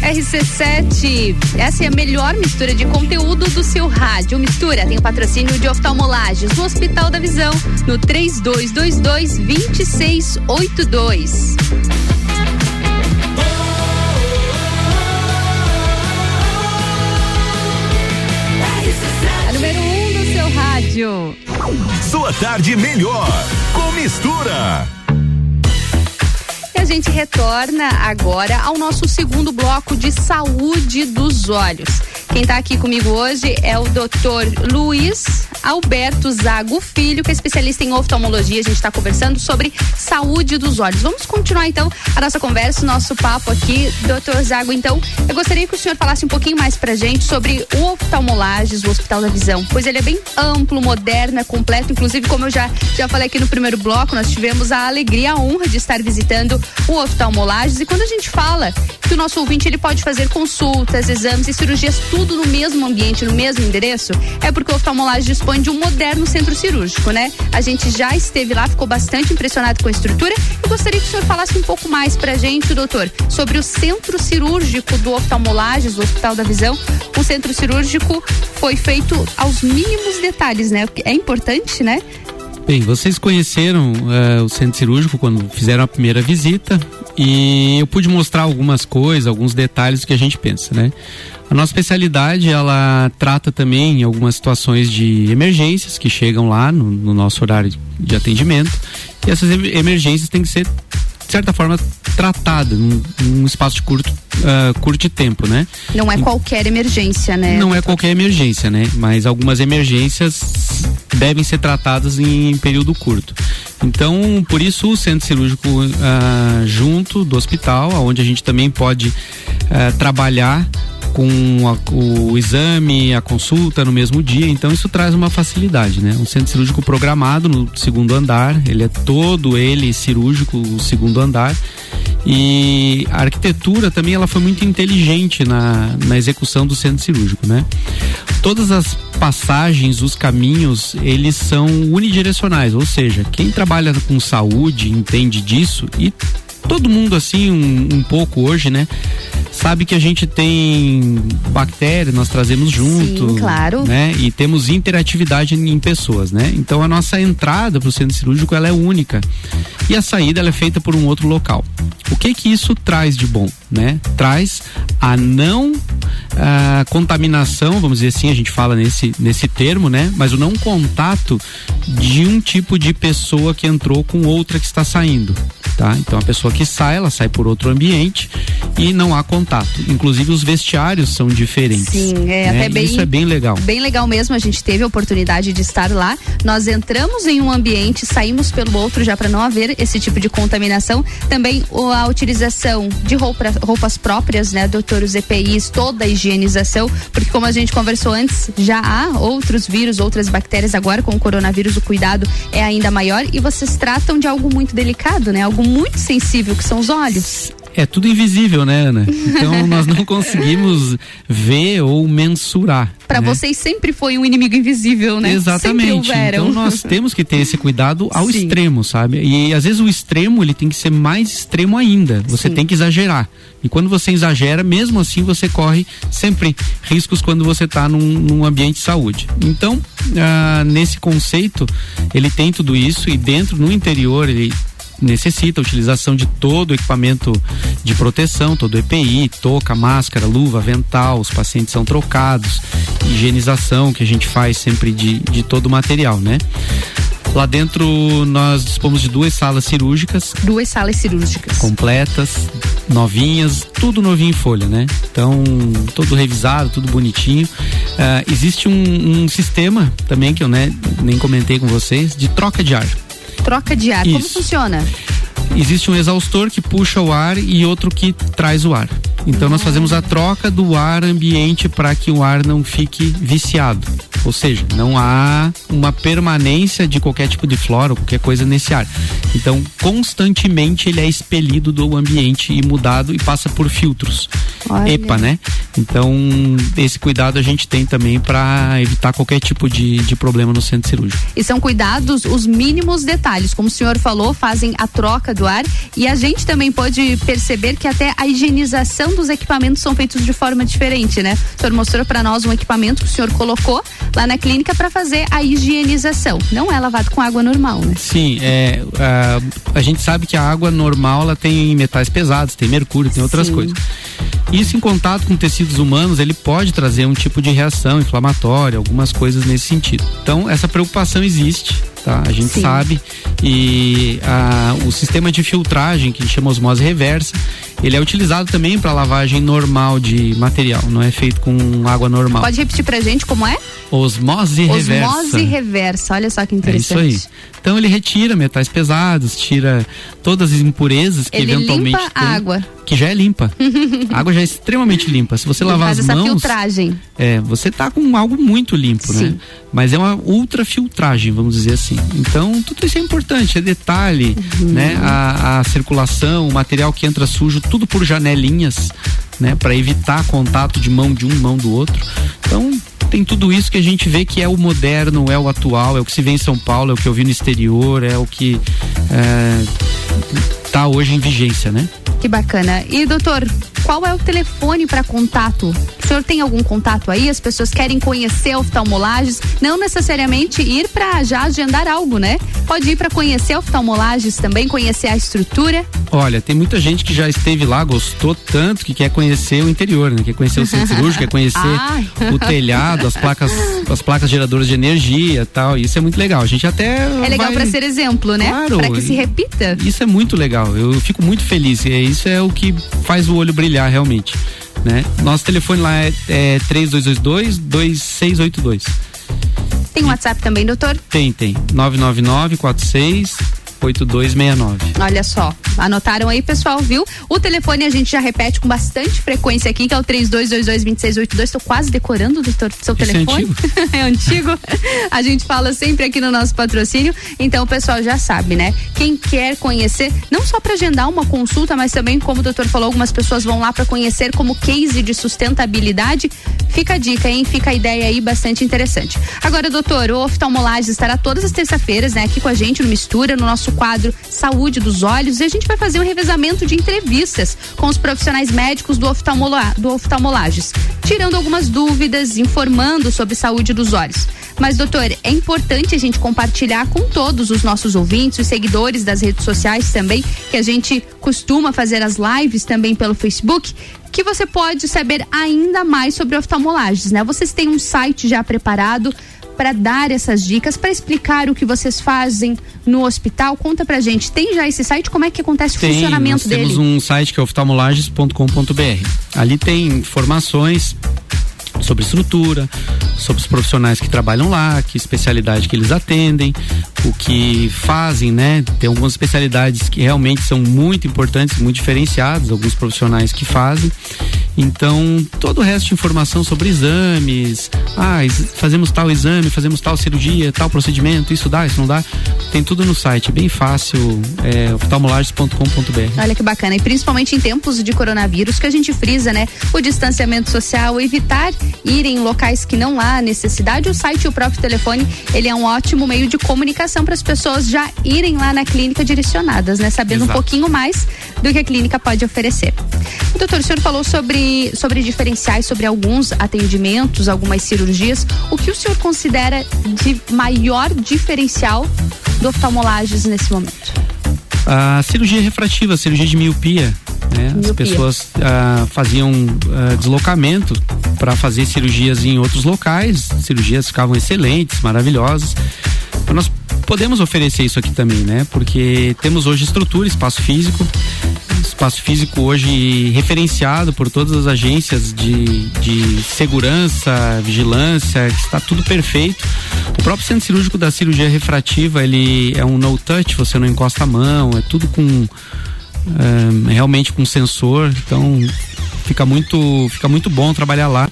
RC7, essa é a melhor mistura de conteúdo do seu rádio. Mistura tem o patrocínio de oftalmolages do Hospital da Visão no 3222 2682. Rádio. Sua tarde melhor com mistura. E a gente retorna agora ao nosso segundo bloco de saúde dos olhos. Quem está aqui comigo hoje é o Dr. Luiz Alberto Zago Filho, que é especialista em oftalmologia. A gente está conversando sobre saúde dos olhos. Vamos continuar então a nossa conversa, o nosso papo aqui, doutor Zago. Então, eu gostaria que o senhor falasse um pouquinho mais pra gente sobre o oftalmolages, o Hospital da Visão, pois ele é bem amplo, moderno, é completo. Inclusive, como eu já, já falei aqui no primeiro bloco, nós tivemos a alegria, a honra de estar visitando o oftalmolages. E quando a gente fala que o nosso ouvinte ele pode fazer consultas, exames e cirurgias tudo no mesmo ambiente, no mesmo endereço, é porque o oftalmolages dispõe de um moderno centro cirúrgico, né? A gente já esteve lá, ficou bastante impressionado com a estrutura. Eu gostaria que o senhor falasse um pouco mais pra gente, doutor, sobre o centro cirúrgico do oftalmolages, do Hospital da Visão. O centro cirúrgico foi feito aos mínimos detalhes, né? É importante, né? Bem, vocês conheceram uh, o centro cirúrgico quando fizeram a primeira visita e eu pude mostrar algumas coisas, alguns detalhes do que a gente pensa, né? A nossa especialidade, ela trata também algumas situações de emergências que chegam lá no, no nosso horário de atendimento e essas emergências têm que ser de certa forma tratada num, num espaço de curto uh, curto de tempo, né? Não é qualquer emergência, né? Não é qualquer emergência, né? Mas algumas emergências devem ser tratadas em período curto. Então, por isso o centro cirúrgico uh, junto do hospital, onde a gente também pode uh, trabalhar com a, o exame, a consulta no mesmo dia, então isso traz uma facilidade, né? Um centro cirúrgico programado no segundo andar, ele é todo ele cirúrgico, o segundo andar. E a arquitetura também ela foi muito inteligente na, na execução do centro cirúrgico, né? Todas as passagens, os caminhos, eles são unidirecionais, ou seja, quem trabalha com saúde entende disso e todo mundo assim um, um pouco hoje, né? sabe que a gente tem bactéria, nós trazemos junto. Sim, claro. Né? E temos interatividade em pessoas, né? Então a nossa entrada para o centro cirúrgico ela é única. E a saída ela é feita por um outro local. O que que isso traz de bom, né? Traz a não a contaminação, vamos dizer assim, a gente fala nesse, nesse termo, né? Mas o não contato de um tipo de pessoa que entrou com outra que está saindo, tá? Então a pessoa que sai, ela sai por outro ambiente e não há contato. Inclusive os vestiários são diferentes. Sim, é né? até bem. Isso é bem legal. Bem legal mesmo. A gente teve a oportunidade de estar lá. Nós entramos em um ambiente, saímos pelo outro já para não haver esse tipo de contaminação. Também a utilização de roupa, roupas próprias, né, doutor? Os EPIs, toda a higienização, porque como a gente conversou antes, já há outros vírus, outras bactérias. Agora com o coronavírus o cuidado é ainda maior e vocês tratam de algo muito delicado, né? Algo muito sensível que são os olhos. É tudo invisível, né, Ana? Então nós não conseguimos ver ou mensurar. Para né? vocês sempre foi um inimigo invisível, né? Exatamente. Então nós temos que ter esse cuidado ao Sim. extremo, sabe? E às vezes o extremo ele tem que ser mais extremo ainda. Você Sim. tem que exagerar. E quando você exagera, mesmo assim você corre sempre riscos quando você está num, num, ambiente de saúde. Então, ah, nesse conceito, ele tem tudo isso e dentro, no interior, ele necessita a utilização de todo o equipamento de proteção, todo o EPI, touca, máscara, luva, avental, os pacientes são trocados, higienização que a gente faz sempre de, de todo o material, né? Lá dentro nós dispomos de duas salas cirúrgicas. Duas salas cirúrgicas. Completas, novinhas, tudo novinho em folha, né? Então, todo revisado, tudo bonitinho. Uh, existe um, um, sistema também que eu né, nem comentei com vocês, de troca de ar. Troca de ar, Isso. como funciona? Existe um exaustor que puxa o ar e outro que traz o ar. Então nós fazemos a troca do ar ambiente para que o ar não fique viciado. Ou seja, não há uma permanência de qualquer tipo de flora ou qualquer coisa nesse ar. Então, constantemente ele é expelido do ambiente e mudado e passa por filtros. Olha. EPA, né? Então, esse cuidado a gente tem também para evitar qualquer tipo de, de problema no centro cirúrgico. E são cuidados, os mínimos detalhes. Como o senhor falou, fazem a troca do ar e a gente também pode perceber que até a higienização dos equipamentos são feitos de forma diferente, né? O senhor mostrou para nós um equipamento que o senhor colocou lá na clínica para fazer a higienização. Não é lavado com água normal, né? Sim, é, a, a gente sabe que a água normal ela tem metais pesados, tem mercúrio, tem outras Sim. coisas. Isso em contato com tecidos humanos, ele pode trazer um tipo de reação inflamatória, algumas coisas nesse sentido. Então, essa preocupação existe, tá? A gente Sim. sabe e a, o sistema de filtragem que chama osmose reversa, ele é utilizado também para lavagem normal de material, não é feito com água normal. Pode repetir pra gente como é? Osmose reversa. Osmose reversa, olha só que interessante. É isso aí. Então ele retira metais pesados, tira todas as impurezas que ele eventualmente limpa a água. Que já é limpa. a água já é extremamente limpa. Se você ele lavar faz as essa mãos, filtragem. É, você tá com algo muito limpo, né? Sim. né? Mas é uma ultrafiltragem, vamos dizer assim. Então, tudo isso é importante, é detalhe, uhum. né? A, a circulação, o material que entra sujo, tudo por janelinhas, né? Para evitar contato de mão de um, mão do outro. Então, tem tudo isso que a gente vê que é o moderno, é o atual, é o que se vê em São Paulo, é o que eu vi no exterior, é o que está hoje em vigência, né? Que bacana. E doutor, qual é o telefone para contato? O senhor tem algum contato aí? As pessoas querem conhecer oftalmolages, não necessariamente ir para já agendar algo, né? Pode ir para conhecer oftalmolages também, conhecer a estrutura. Olha, tem muita gente que já esteve lá, gostou tanto que quer conhecer o interior, né? Quer conhecer o centro cirúrgico, quer conhecer o telhado, as placas, as placas geradoras de energia, tal. Isso é muito legal. A gente até É legal vai... para ser exemplo, né? Claro. Para que se repita. Isso é muito legal. Eu fico muito feliz. E isso é o que faz o olho brilhar realmente. Né? Nosso telefone lá é, é 3222 2682. Tem WhatsApp também, doutor? Tem, tem. 999 46 8269. Olha só, anotaram aí, pessoal, viu? O telefone a gente já repete com bastante frequência aqui, que é o 32222682. Estou quase decorando, doutor, seu Isso telefone. É antigo. é antigo. A gente fala sempre aqui no nosso patrocínio, então o pessoal já sabe, né? Quem quer conhecer, não só para agendar uma consulta, mas também, como o doutor falou, algumas pessoas vão lá para conhecer como case de sustentabilidade. Fica a dica, hein? Fica a ideia aí bastante interessante. Agora, doutor, o oftalmolagem estará todas as terças-feiras, né, aqui com a gente no Mistura, no nosso quadro Saúde dos Olhos e a gente vai fazer um revezamento de entrevistas com os profissionais médicos do, oftalmola, do oftalmolages, tirando algumas dúvidas, informando sobre saúde dos olhos. Mas, doutor, é importante a gente compartilhar com todos os nossos ouvintes, os seguidores das redes sociais também, que a gente costuma fazer as lives também pelo Facebook, que você pode saber ainda mais sobre oftalmolages, né? Vocês têm um site já preparado para dar essas dicas, para explicar o que vocês fazem no hospital. Conta pra gente, tem já esse site? Como é que acontece tem, o funcionamento nós dele? Temos um site que é oftalmolages.com.br. Ali tem informações sobre estrutura, sobre os profissionais que trabalham lá, que especialidade que eles atendem, o que fazem, né? Tem algumas especialidades que realmente são muito importantes, muito diferenciadas, alguns profissionais que fazem. Então, todo o resto de informação sobre exames, ah, fazemos tal exame, fazemos tal cirurgia, tal procedimento, isso dá, isso não dá, tem tudo no site, bem fácil, é oftalmolages.com.br. Olha que bacana, e principalmente em tempos de coronavírus, que a gente frisa, né? O distanciamento social, evitar ir em locais que não há necessidade, o site e o próprio telefone, ele é um ótimo meio de comunicação para as pessoas já irem lá na clínica direcionadas, né? Sabendo Exato. um pouquinho mais do que a clínica pode oferecer. Doutor, o senhor falou sobre, sobre diferenciais, sobre alguns atendimentos, algumas cirurgias. O que o senhor considera de maior diferencial do oftalmolages nesse momento? A cirurgia refrativa, a cirurgia de miopia. Né? Miopia. As pessoas ah, faziam ah, deslocamento para fazer cirurgias em outros locais, cirurgias ficavam excelentes, maravilhosas. Então, nós podemos oferecer isso aqui também, né? Porque temos hoje estrutura, espaço físico, espaço físico hoje referenciado por todas as agências de, de segurança, vigilância, está tudo perfeito. O próprio centro cirúrgico da cirurgia refrativa, ele é um no touch, você não encosta a mão, é tudo com é, realmente com sensor, então fica muito, fica muito bom trabalhar lá.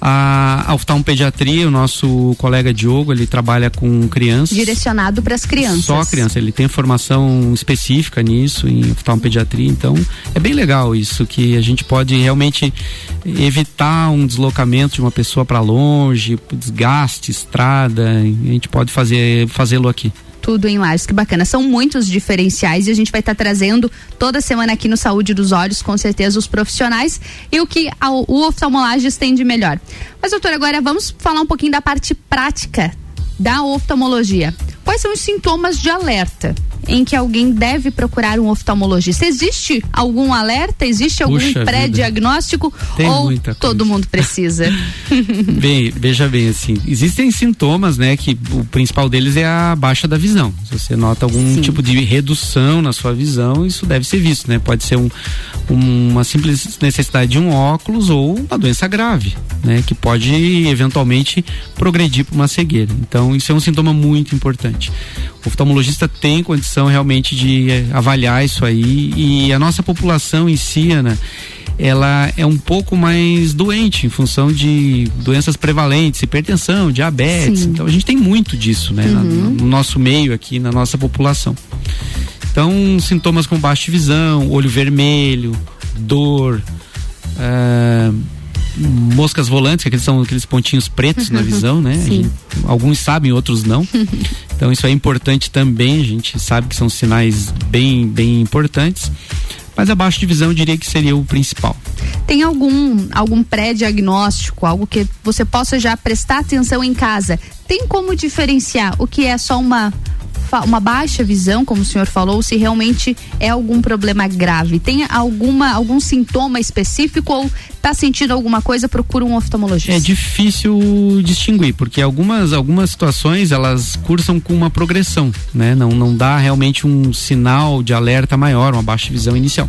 A, oftalmopediatria, o nosso colega Diogo, ele trabalha com crianças. Direcionado para as crianças. Só criança, ele tem formação específica nisso, em oftalmopediatria, então é bem legal isso, que a gente pode realmente evitar um deslocamento de uma pessoa para longe, desgaste, estrada, a gente pode fazer fazê-lo aqui tudo em Lages. Que bacana. São muitos diferenciais e a gente vai estar tá trazendo toda semana aqui no Saúde dos Olhos, com certeza, os profissionais e o que a, o oftalmolages tem de melhor. Mas, doutor, agora vamos falar um pouquinho da parte prática da oftalmologia. Quais são os sintomas de alerta? em que alguém deve procurar um oftalmologista? Existe algum alerta? Existe algum pré-diagnóstico? Tem Ou muita todo mundo precisa? Bem, veja bem, assim, existem sintomas, né, que o principal deles é a baixa da visão. Se você nota algum Sim. tipo de redução na sua visão, isso deve ser visto, né? Pode ser um, uma simples necessidade de um óculos ou uma doença grave, né, que pode eventualmente progredir para uma cegueira. Então, isso é um sintoma muito importante. O oftalmologista tem condição realmente de eh, avaliar isso aí e a nossa população em si, Ana, ela é um pouco mais doente em função de doenças prevalentes, hipertensão, diabetes. Sim. Então a gente tem muito disso, né, Uhum. no nosso meio aqui, na nossa população. Então, sintomas como baixa visão, olho vermelho, dor, ah, moscas volantes, que aqueles são aqueles pontinhos pretos na visão, né? Gente- alguns sabem, outros não. Então isso é importante também, a gente sabe que são sinais bem, bem importantes. Mas a baixa de visão eu diria que seria o principal. Tem algum algum pré-diagnóstico, algo que você possa já prestar atenção em casa? Tem como diferenciar o que é só uma uma baixa visão, como o senhor falou, se realmente é algum problema grave? Tem alguma algum sintoma específico ou tá sentindo alguma coisa, procura um oftalmologista? É difícil distinguir, porque algumas, algumas situações elas cursam com uma progressão, né? Não, não dá realmente um sinal de alerta maior, uma baixa visão inicial.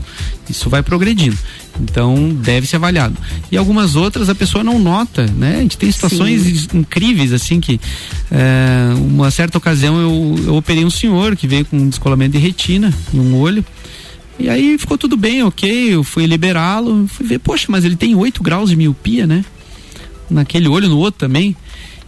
Isso vai progredindo. Então deve ser avaliado. E algumas outras a pessoa não nota, né? A gente tem situações incríveis, assim, que é, uma certa ocasião eu, eu operei um senhor que veio com um descolamento de retina em um olho. E aí ficou tudo bem, ok. Eu fui liberá-lo, fui ver, poxa, mas ele tem 8 graus de miopia, né? Naquele olho, no outro também.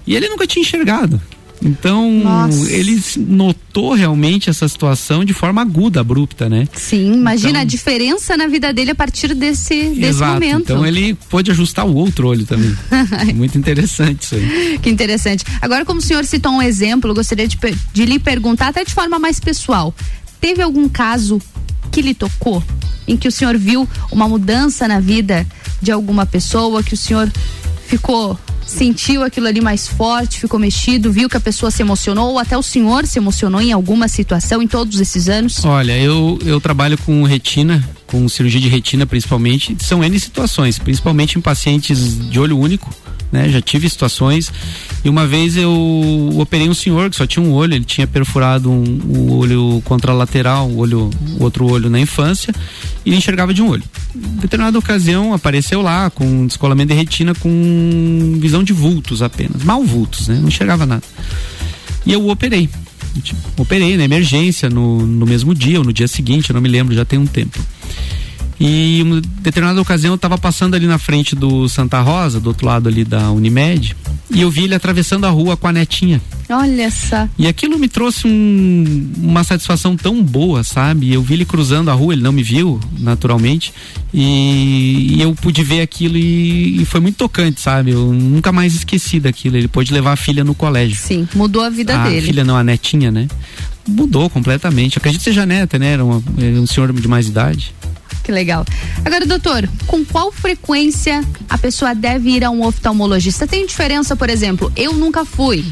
E ele nunca tinha enxergado. Então, Nossa. ele notou realmente essa situação de forma aguda, abrupta, né? Sim, imagina Então- a diferença na vida dele a partir desse, desse Exato. momento. Então ele pôde ajustar o outro olho também. Muito interessante isso aí. Que interessante. Agora, como o senhor citou um exemplo, eu gostaria de, de lhe perguntar, até de forma mais pessoal. Teve algum caso que lhe tocou? Em que o senhor viu uma mudança na vida de alguma pessoa, que o senhor ficou. Sentiu aquilo ali mais forte, ficou mexido, viu que a pessoa se emocionou, ou até o senhor se emocionou em alguma situação em todos esses anos? Olha, eu, eu trabalho com retina, com cirurgia de retina principalmente. São N situações, principalmente em pacientes de olho único. Né, já tive situações e uma vez eu operei um senhor que só tinha um olho, ele tinha perfurado um, o olho contralateral, o outro olho na infância e enxergava de um olho. Em determinada ocasião apareceu lá com um descolamento de retina com visão de vultos apenas, mal vultos, né? Não enxergava nada. E eu operei. Tipo, Operei na emergência no, no mesmo dia ou no dia seguinte, eu não me lembro, já tem um tempo. E em uma determinada ocasião eu estava passando ali na frente do Santa Rosa, do outro lado ali da Unimed, e eu vi ele atravessando a rua com a netinha. Olha só. E aquilo me trouxe um- uma satisfação tão boa, sabe? Eu vi ele cruzando a rua, ele não me viu, naturalmente, e, e eu pude ver aquilo e, e foi muito tocante, sabe? Eu nunca mais esqueci daquilo. Ele pôde levar a filha no colégio. Sim, mudou a vida a dele. filha não, a netinha, né? Mudou completamente. Acredito que seja neta, né? Era uma- era um senhor de mais idade. Que legal. Agora, doutor, com qual frequência a pessoa deve ir a um oftalmologista? Tem diferença, por exemplo, eu nunca fui.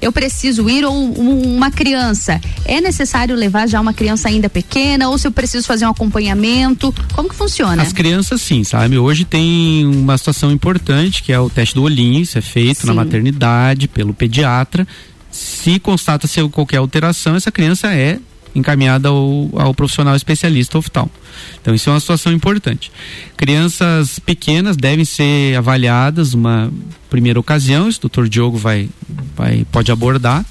Eu preciso ir ou um- uma criança. É necessário levar já uma criança ainda pequena ou se eu preciso fazer um acompanhamento? Como que funciona? As crianças sim, sabe? Hoje tem uma situação importante que é o teste do olhinho, isso é feito na Sim. maternidade pelo pediatra. Se constata-se qualquer alteração, essa criança é encaminhada ao, ao profissional especialista oftalmo. Então isso é uma situação importante. Crianças pequenas devem ser avaliadas uma primeira ocasião, o doutor Diogo vai, vai pode abordar.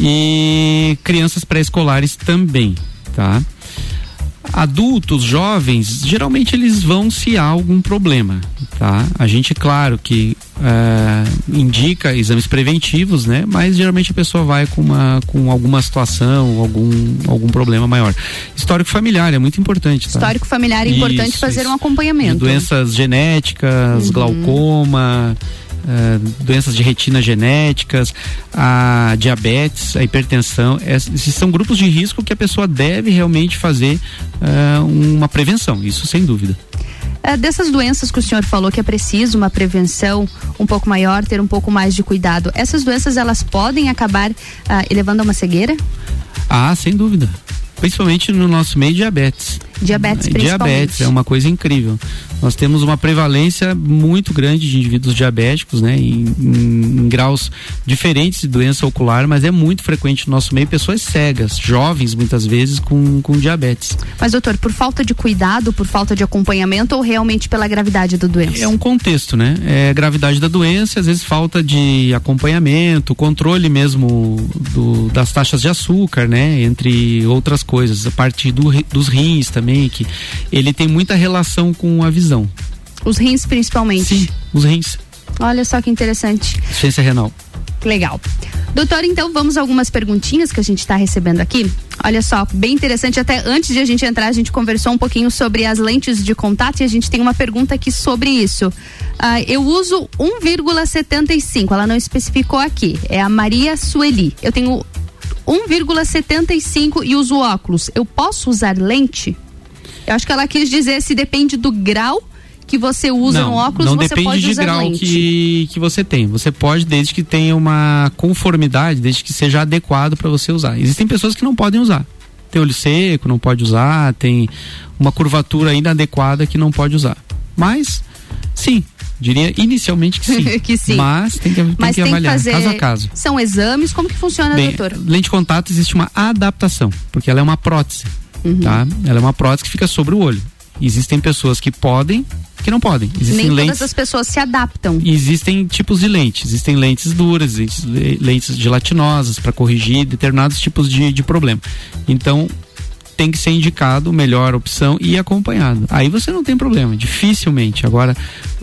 E crianças pré-escolares também, tá? adultos, jovens, geralmente eles vão se há algum problema, tá? A gente, claro, que eh, indica exames preventivos, né? Mas geralmente a pessoa vai com uma com alguma situação, algum algum problema maior. Histórico familiar é muito importante, tá? Histórico familiar é importante Isso, fazer isso. um acompanhamento. De doenças genéticas, Uhum. glaucoma, eh, doenças de retina genéticas, a diabetes, a hipertensão, es- esses são grupos de risco que a pessoa deve realmente fazer eh, uma prevenção, isso sem dúvida. É, dessas doenças que o senhor falou que é preciso uma prevenção um pouco maior, ter um pouco mais de cuidado, essas doenças elas podem acabar ah, elevando a uma cegueira? Ah, sem dúvida. Principalmente no nosso meio diabetes. Diabetes, Diabetes é uma coisa incrível. Nós temos uma prevalência muito grande de indivíduos diabéticos, né? Em, em, em, graus diferentes de doença ocular, mas é muito frequente no nosso meio pessoas cegas, jovens muitas vezes com, com diabetes. Mas doutor, por falta de cuidado, por falta de acompanhamento ou realmente pela gravidade da doença? É um contexto, né? É gravidade da doença, às vezes falta de acompanhamento, controle mesmo do, das taxas de açúcar, né? Entre outras coisas, a partir do, dos rins também, que ele tem muita relação com a visão Os rins principalmente? Sim, os rins. Olha só que interessante. Ciência renal. Legal. Doutor, então vamos a algumas perguntinhas que a gente está recebendo aqui. Olha só, bem interessante. Até antes de a gente entrar, a gente conversou um pouquinho sobre as lentes de contato e a gente tem uma pergunta aqui sobre isso. Uh, eu uso 1,75, ela não especificou aqui. É a Maria Sueli. Eu tenho 1,75 e uso óculos. Eu posso usar lente? Eu acho que ela quis dizer se depende do grau que você usa não, no óculos, não você depende pode de usar grau lente. que que você tem. Você pode desde que tenha uma conformidade, desde que seja adequado para você usar. Existem pessoas que não podem usar. Tem olho seco, não pode usar, tem uma curvatura inadequada que não pode usar. Mas sim, diria inicialmente que sim. que sim. Mas tem que, tem Mas que tem avaliar que caso a caso. São exames, como que funciona, Bem, doutor? Lente de contato existe uma adaptação, porque ela é uma prótese, Uhum. tá? Ela é uma prótese que fica sobre o olho. Existem pessoas que podem, que não podem. Existem Nem lentes todas as pessoas se adaptam. existem tipos de lentes. Existem lentes duras, lentes, gelatinosas para corrigir determinados tipos de, de problema. Então, tem que ser indicado melhor opção e acompanhado. Aí você não tem problema, dificilmente. Agora,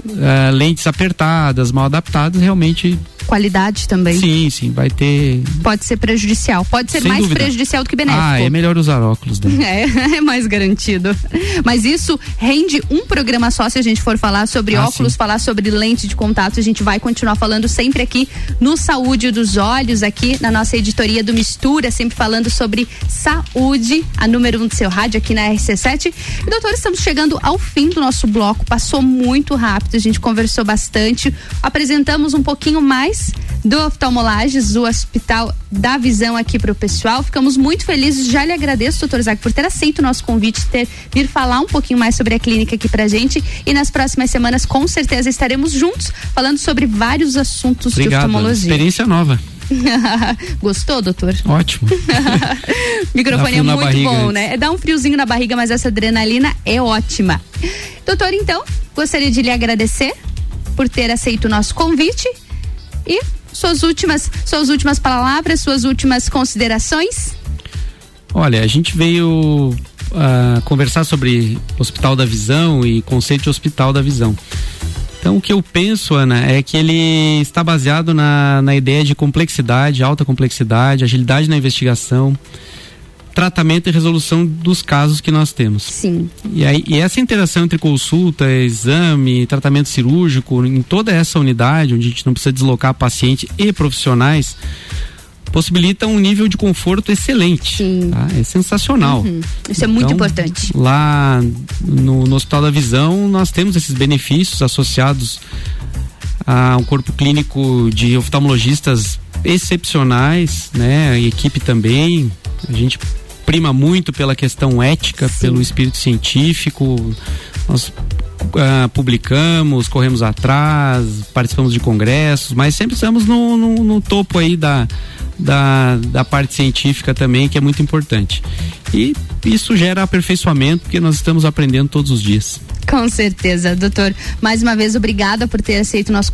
eh, lentes apertadas, mal adaptadas, realmente. Qualidade também. Sim, sim, vai ter. Pode ser prejudicial. Pode ser Sem mais dúvida. prejudicial do que benéfico. Ah, é melhor usar óculos, né? É, é mais garantido. Mas isso rende um programa só se a gente for falar sobre Ah, óculos, sim. falar sobre lente de contato. A gente vai continuar falando sempre aqui no Saúde dos Olhos, aqui na nossa editoria do Mistura, sempre falando sobre saúde, a número um do seu rádio aqui na RC7. E doutor, estamos chegando ao fim do nosso bloco. Passou muito rápido, a gente conversou bastante, apresentamos um pouquinho mais do Oftalmolages, do Hospital da Visão aqui para o pessoal. Ficamos muito felizes. Já lhe agradeço, doutor Zac, por ter aceito o nosso convite, ter vir falar um pouquinho mais sobre a clínica aqui pra gente. E nas próximas semanas, com certeza, estaremos juntos falando sobre vários assuntos de Obrigado. oftalmologia. Experiência nova. Gostou, doutor? Ótimo. Microfone é muito barriga bom, né? Dá um friozinho na barriga, mas essa adrenalina é ótima. Doutor, então, gostaria de lhe agradecer por ter aceito o nosso convite e suas últimas, suas últimas palavras, suas últimas considerações. Olha, a gente veio ah, conversar sobre Hospital da Visão e conceito de Hospital da Visão. Então, o que eu penso, Ana, é que ele está baseado na, na ideia de complexidade, alta complexidade, agilidade na investigação, tratamento e resolução dos casos que nós temos. Sim. E, aí, e essa interação entre consulta, exame, tratamento cirúrgico, em toda essa unidade, onde a gente não precisa deslocar paciente e profissionais, possibilita um nível de conforto excelente. tá? É sensacional. Uhum. Isso é muito Então, importante. Lá no, no Hospital da Visão, nós temos esses benefícios associados a um corpo clínico de oftalmologistas excepcionais, né? A equipe também. A gente prima muito pela questão ética, pelo espírito científico. Nós ah, publicamos, corremos atrás, participamos de congressos, mas sempre estamos no, no, no topo aí da, da, da parte científica também, que é muito importante. E isso gera aperfeiçoamento, porque nós estamos aprendendo todos os dias. Com certeza, doutor. Mais uma vez, obrigada por ter aceito o nosso,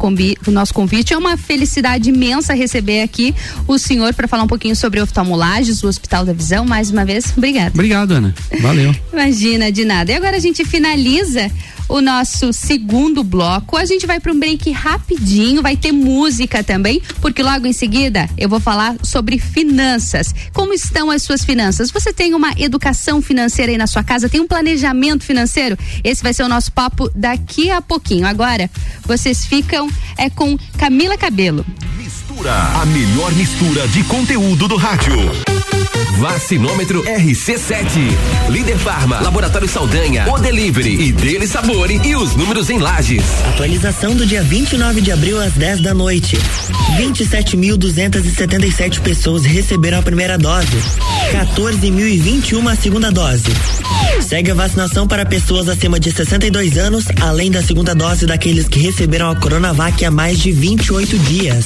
o nosso convite. É uma felicidade imensa receber aqui o senhor para falar um pouquinho sobre oftalmolages, o Hospital da Visão. Mais uma vez, obrigada. Obrigado, Ana. Valeu. Imagina, de nada. E agora a gente finaliza o nosso segundo bloco. A gente vai para um break rapidinho, vai ter música também, porque logo em seguida eu vou falar sobre finanças. Como estão as suas finanças? Você tem uma educação financeira aí na sua casa? Tem um planejamento financeiro? Esse vai ser o nosso papo daqui a pouquinho. Agora, vocês ficam é com Camila Cabelo. Mistura, a melhor mistura de conteúdo do rádio. Vacinômetro RC7. Líder Farma, Laboratório Saldanha, O Delivery e Dele Sabore e os números em lajes. Atualização do dia 29 de abril às 10 da noite. 27.277 pessoas receberam a primeira dose. 14.021 a segunda dose. Segue a vacinação para pessoas acima de 62 anos, além da segunda dose daqueles que receberam a Coronavac há mais de 28 dias.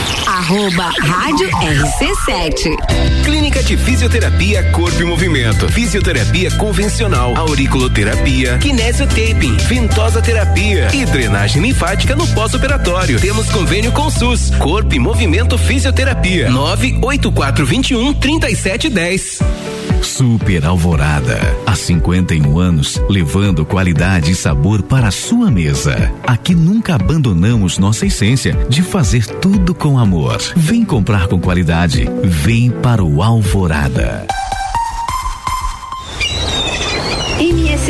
Arroba Rádio RC7. Clínica de Fisioterapia Corpo e Movimento. Fisioterapia convencional, auriculoterapia, kinesiotaping, ventosa terapia e drenagem linfática no pós-operatório. Temos convênio com SUS. Corpo e Movimento Fisioterapia. 98421 3710. Super Alvorada. Há 51 anos, levando qualidade e sabor para a sua mesa. Aqui nunca abandonamos nossa essência de fazer tudo com amor. Vem comprar com qualidade. Vem para o Alvorada.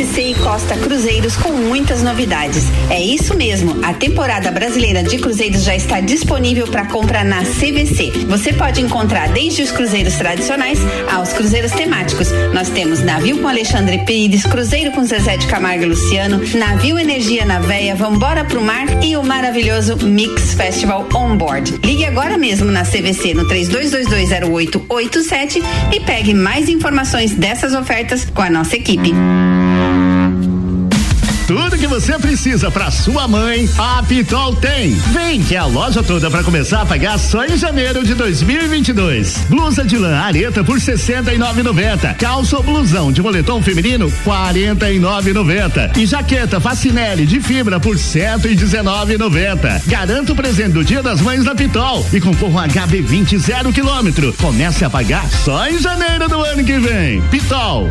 MSC e Costa Cruzeiros com muitas novidades. É isso mesmo, a temporada brasileira de cruzeiros já está disponível para compra na CVC. Você pode encontrar desde os cruzeiros tradicionais aos cruzeiros temáticos. Nós temos navio com Alexandre Pires, cruzeiro com Zezé de Camargo e Luciano, navio Energia na Veia, Vambora pro Mar e o maravilhoso Mix Festival On Board. Ligue agora mesmo na CVC no 32220887 e pegue mais informações dessas ofertas com a nossa equipe. Tudo que você precisa para sua mãe, a Pitol tem. Vem que é a loja toda para começar a pagar só em janeiro de 2022. Blusa de lã areta por 69,90. Calça ou blusão de moletom feminino 49,90. E jaqueta Facinelli de fibra por 119,90. Garanta o presente do Dia das Mães da Pitol e concorra um HB20 zero quilômetro. Comece a pagar só em janeiro do ano que vem. Pitol.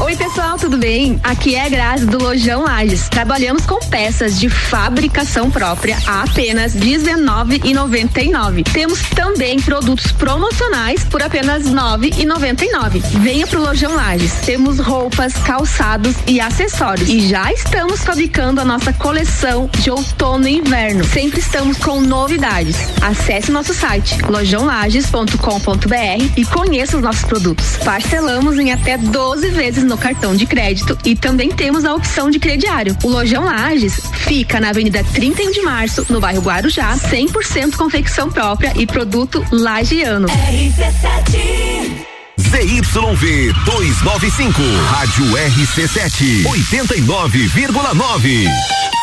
Oi, pessoal, tudo bem? Aqui é a Grazi do Lojão Lages. Trabalhamos com peças de fabricação própria a apenas R$19,99. Temos também produtos promocionais por apenas R$9,99. Venha pro Lojão Lages. Temos roupas, calçados e acessórios. E já estamos fabricando a nossa coleção de outono e inverno. Sempre estamos com novidades. Acesse nosso site lojãolages.com.br e conheça os nossos produtos. Parcelamos em até 12 vezes no cartão de crédito e também temos a opção de crediário. O Lojão Lages fica na Avenida 31 de Março, no bairro Guarujá, 100% confecção própria e produto lagiano. RC7 ZYV 295, Rádio RC7, 89,9.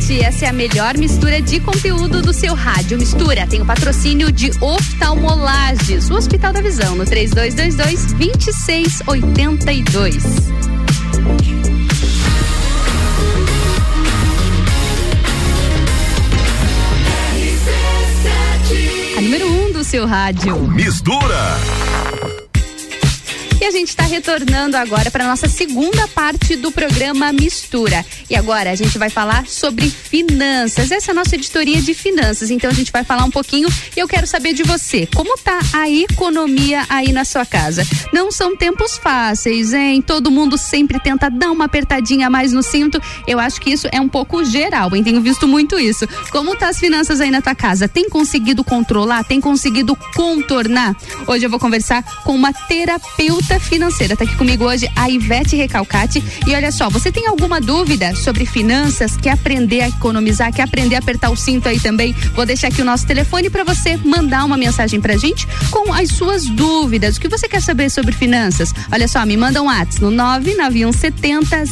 RC7, essa é a melhor mistura de conteúdo do seu rádio. Mistura tem o patrocínio de Oftalmolages, o Hospital da Visão, no 3222 2682. A número 1 um do seu rádio. Mistura. E a gente está retornando agora para nossa segunda parte do programa Mistura. E agora a gente vai falar sobre finanças. Essa é a nossa editoria de finanças. Então a gente vai falar um pouquinho e eu quero saber de você. Como tá a economia aí na sua casa? Não são tempos fáceis, hein? Todo mundo sempre tenta dar uma apertadinha a mais no cinto. Eu acho que isso é um pouco geral, hein? Tenho visto muito isso. Como tá as finanças aí na tua casa? Tem conseguido controlar? Tem conseguido contornar? Hoje eu vou conversar com uma terapeuta financeira. Tá aqui comigo hoje a Ivete Recalcati. E olha só, você tem alguma dúvida sobre finanças? Quer aprender a economizar? Quer aprender a apertar o cinto aí também? Vou deixar aqui o nosso telefone para você mandar uma mensagem pra gente com as suas dúvidas. O que você quer saber sobre finanças? Olha só, me manda um WhatsApp no 99170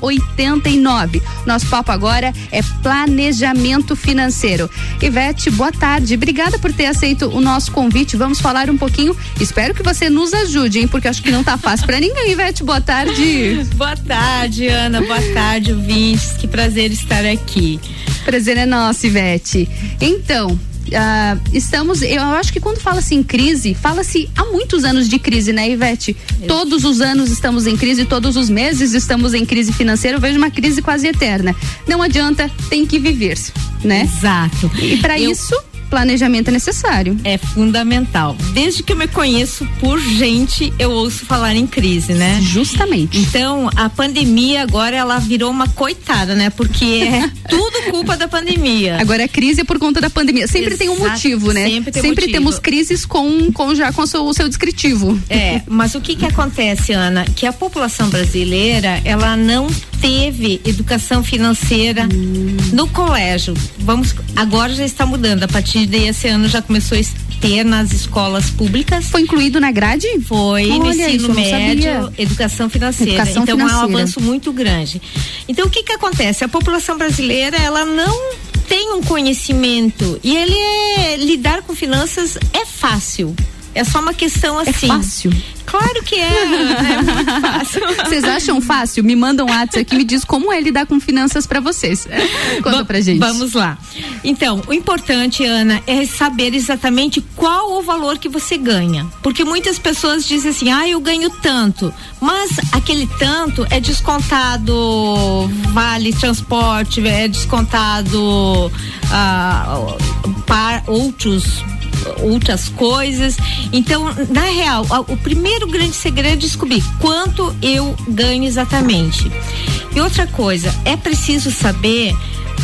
0089. Nosso papo agora é planejamento financeiro. Ivete, boa tarde. Obrigada por ter aceito o nosso convite. Vamos falar um pouquinho. Espero que você nos ajude, Porque acho que não tá fácil para ninguém. Ivete, boa tarde. boa tarde, Ana. Boa tarde, ouvintes. Que prazer estar aqui. Prazer é nosso, Ivete. Então, Uh, estamos, eu acho que quando fala-se em crise, fala-se há muitos anos de crise, né, Ivete? Isso. Todos os anos estamos em crise, todos os meses estamos em crise financeira. Eu vejo uma crise quase eterna. Não adianta, tem que viver, né? Exato. E para isso planejamento é necessário. É fundamental. Desde que eu me conheço por gente, eu ouço falar em crise, né? Justamente. Então, a pandemia agora ela virou uma coitada, né? Porque é tudo culpa da pandemia. Agora a crise é por conta da pandemia. Sempre Exato, tem um motivo, né? Sempre, tem sempre motivo. temos crises com, com já com o seu, o seu descritivo. É, mas o que que acontece, Ana? Que a população brasileira, ela não teve educação financeira hum. no colégio. Vamos, agora já está mudando. A partir desse ano já começou a ter nas escolas públicas. Foi incluído na grade? Foi Olha, no ensino médio, educação financeira. Educação então financeira. é um avanço muito grande. Então o que que acontece? A população brasileira ela não tem um conhecimento e ele é, lidar com finanças é fácil. É só uma questão assim. É fácil. Claro que é. é muito fácil. Vocês acham fácil? Me mandam um WhatsApp aqui e me diz como é lidar com finanças para vocês. Conta pra gente. Vamos lá. Então, o importante, Ana, é saber exatamente qual o valor que você ganha. Porque muitas pessoas dizem assim: ah, eu ganho tanto. Mas aquele tanto é descontado vale transporte, é descontado ah, par, outros outras coisas. Então, na real, o primeiro grande segredo é descobrir quanto eu ganho exatamente. E outra coisa, é preciso saber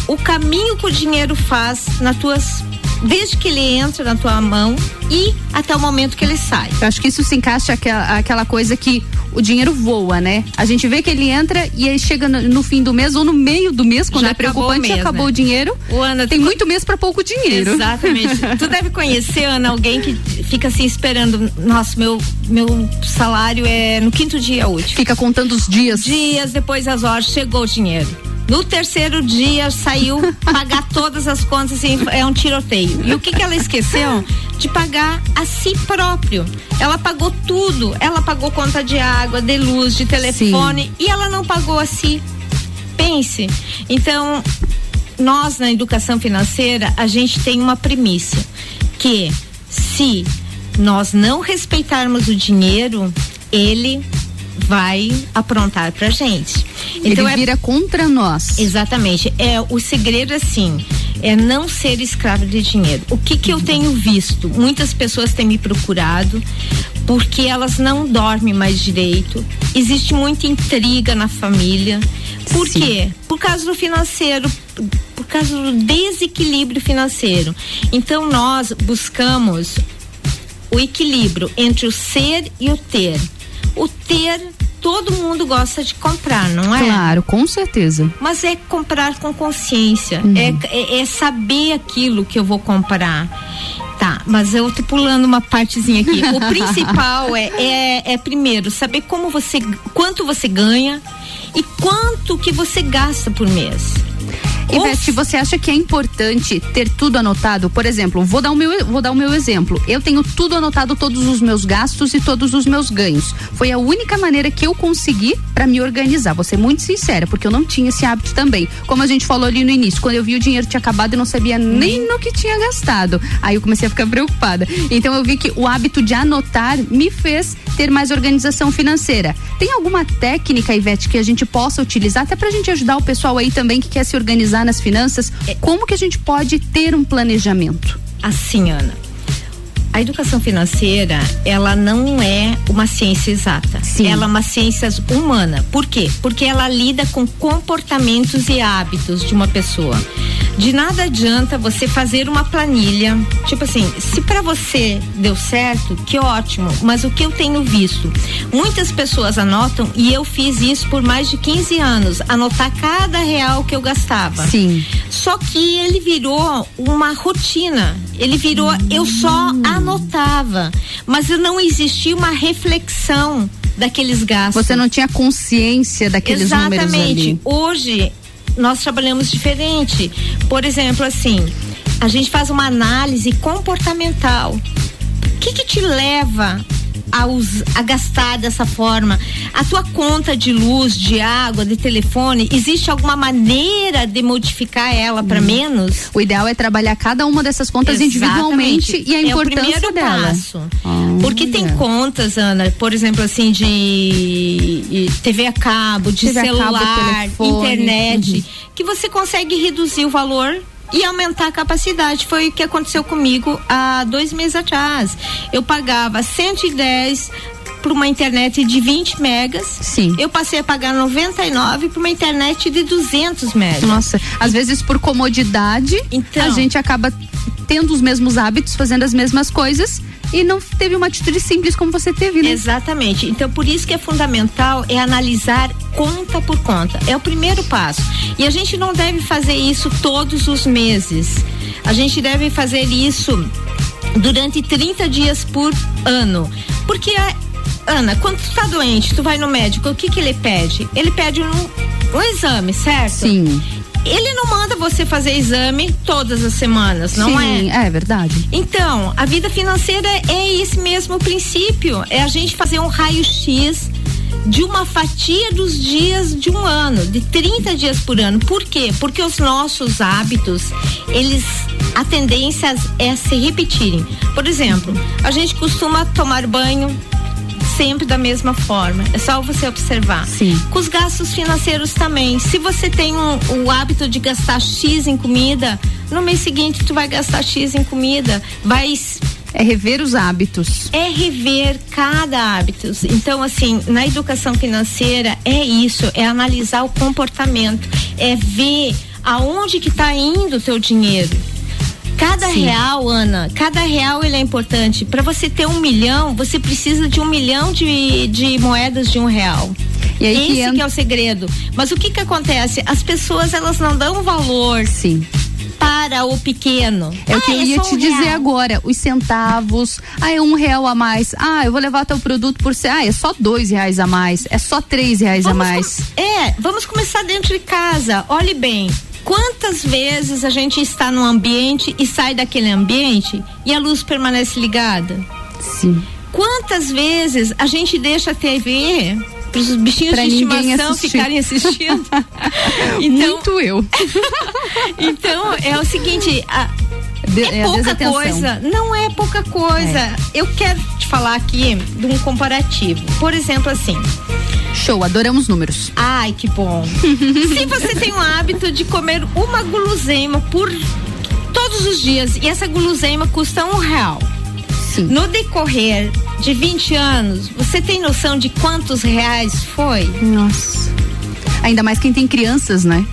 o caminho que o dinheiro faz nas tuas desde que ele entra na tua mão e até o momento que ele sai. Eu acho que isso se encaixa aquela, aquela coisa que o dinheiro voa, né? A gente vê que ele entra e aí chega no, no fim do mês ou no meio do mês, quando Já é preocupante, mês, acabou né? o dinheiro. O Ana, tem tu... muito mês para pouco dinheiro. Exatamente. tu deve conhecer, Ana, alguém que fica assim esperando, nossa, meu meu salário é no quinto dia útil. Fica contando os dias. Dias depois das horas chegou o dinheiro. No terceiro dia saiu pagar todas as contas assim, é um tiroteio. E o que que ela esqueceu? De pagar a si próprio. Ela pagou tudo. Ela pagou conta de água, de luz, de telefone Sim. e ela não pagou a si. Pense. Então, nós na educação financeira, a gente tem uma premissa que se nós não respeitarmos o dinheiro, ele vai aprontar pra gente. Então Ele é vira é, contra nós. Exatamente. É o segredo assim, é não ser escravo de dinheiro. O que que eu tenho visto? Muitas pessoas têm me procurado porque elas não dormem mais direito. Existe muita intriga na família. Por Sim. quê? Por causa do financeiro, por causa do desequilíbrio financeiro. Então nós buscamos o equilíbrio entre o ser e o ter o ter todo mundo gosta de comprar, não é? Claro, com certeza. Mas é comprar com consciência, uhum. é, é, é, saber aquilo que eu vou comprar. Tá, mas eu tô pulando uma partezinha aqui. O principal é, é, é primeiro saber como você, quanto você ganha e quanto que você gasta por mês. Ivete, você acha que é importante ter tudo anotado? Por exemplo, vou dar o meu, vou dar o meu exemplo. Eu tenho tudo anotado, todos os meus gastos e todos os meus ganhos. Foi a única maneira que eu consegui para me organizar. Vou ser muito sincera, porque eu não tinha esse hábito também. Como a gente falou ali no início, quando eu vi o dinheiro tinha acabado e não sabia nem no que tinha gastado. Aí eu comecei a ficar preocupada. Então eu vi que o hábito de anotar me fez ter mais organização financeira. Tem alguma técnica, Ivete, que a gente possa utilizar até pra gente ajudar o pessoal aí também que quer se organizar nas finanças? Como que a gente pode ter um planejamento? Assim, Ana. A educação financeira, ela não é uma ciência exata. Sim. Ela é uma ciência humana. Por quê? Porque ela lida com comportamentos e hábitos de uma pessoa. De nada adianta você fazer uma planilha, tipo assim, se para você deu certo, que ótimo, mas o que eu tenho visto, muitas pessoas anotam e eu fiz isso por mais de 15 anos, anotar cada real que eu gastava. Sim. Só que ele virou uma rotina. Ele virou, eu só anotava, mas não existia uma reflexão daqueles gastos. Você não tinha consciência daqueles números Exatamente. ali. Hoje nós trabalhamos diferente. Por exemplo, assim, a gente faz uma análise comportamental. O que que te leva a, us- a gastar dessa forma? A tua conta de luz, de água, de telefone, existe alguma maneira de modificar ela para menos? O ideal é trabalhar cada uma dessas contas individualmente Exatamente. e a é o importância dela. passo. Porque tem contas, Ana, por exemplo, assim, de TV a cabo, de TV cabo, celular, telefone. internet, Uhum. que você consegue reduzir o valor e aumentar a capacidade. Foi o que aconteceu comigo há dois meses atrás. Eu pagava 110 para uma internet de 20 megas. Sim. Eu passei a pagar 99 para uma internet de 200 megas. Nossa, às vezes por comodidade, Então. a gente acaba tendo os mesmos hábitos, fazendo as mesmas coisas e não teve uma atitude simples como você teve, né? Exatamente. Então, por isso que é fundamental é analisar conta por conta. É o primeiro passo. E a gente não deve fazer isso todos os meses. A gente deve fazer isso durante 30 dias por ano. Porque Ana, quando tu tá doente, tu vai no médico, o que que ele pede? Ele pede um, um exame, certo? Sim. Ele não manda você fazer exame todas as semanas, não Sim, é? é verdade. Então, a vida financeira é esse mesmo princípio. É a gente fazer um raio-x de uma fatia dos dias de um ano, de 30 dias por ano. Por quê? Porque os nossos hábitos, eles a tendência é se repetirem. Por exemplo, a gente costuma tomar banho sempre da mesma forma. É só você observar. Sim. Com os gastos financeiros também. Se você tem um, o hábito de gastar X em comida, no mês seguinte tu vai gastar X em comida. Vai É rever os hábitos. é rever cada hábito. Então, assim, na educação financeira é isso, é analisar o comportamento, é ver aonde que está indo o teu dinheiro. Cada Sim. real, Ana, cada real ele é importante. Para você ter um milhão, você precisa de um milhão de, de moedas de um real. E aí que Esse que, entra- é o segredo. Mas o que que acontece? As pessoas elas não dão valor Sim. para o pequeno. É o que Ah, eu ia só te um dizer real. agora, os centavos, ah, é um real a mais, ah, eu vou levar teu produto por ser, ah, é só dois reais a mais, é só três reais a Vamos mais. com- É, vamos começar dentro de casa. Olhe bem. Quantas vezes a gente está num ambiente e sai daquele ambiente e a luz permanece ligada? Sim. Quantas vezes a gente deixa a TV para os bichinhos Pra de estimação assistir. ficarem assistindo? Muito eu. Então, é o seguinte, a- é é pouca coisa, não é pouca coisa. Eu quero te falar aqui de um comparativo. Por exemplo, assim, Show, adoramos números. Ai, que bom. Se você tem o hábito de comer uma guloseima por todos os dias e essa guloseima custa um real. Sim. No decorrer de 20 anos, você tem noção de quantos reais foi? Nossa. Ainda mais quem tem crianças, né?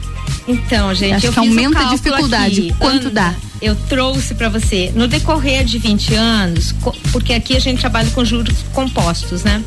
Então, gente, Acho eu que fiz um aumenta a dificuldade. aqui. Quanto Ana, dá? Eu trouxe para você. No decorrer de 20 anos, porque aqui a gente trabalha com juros compostos, né?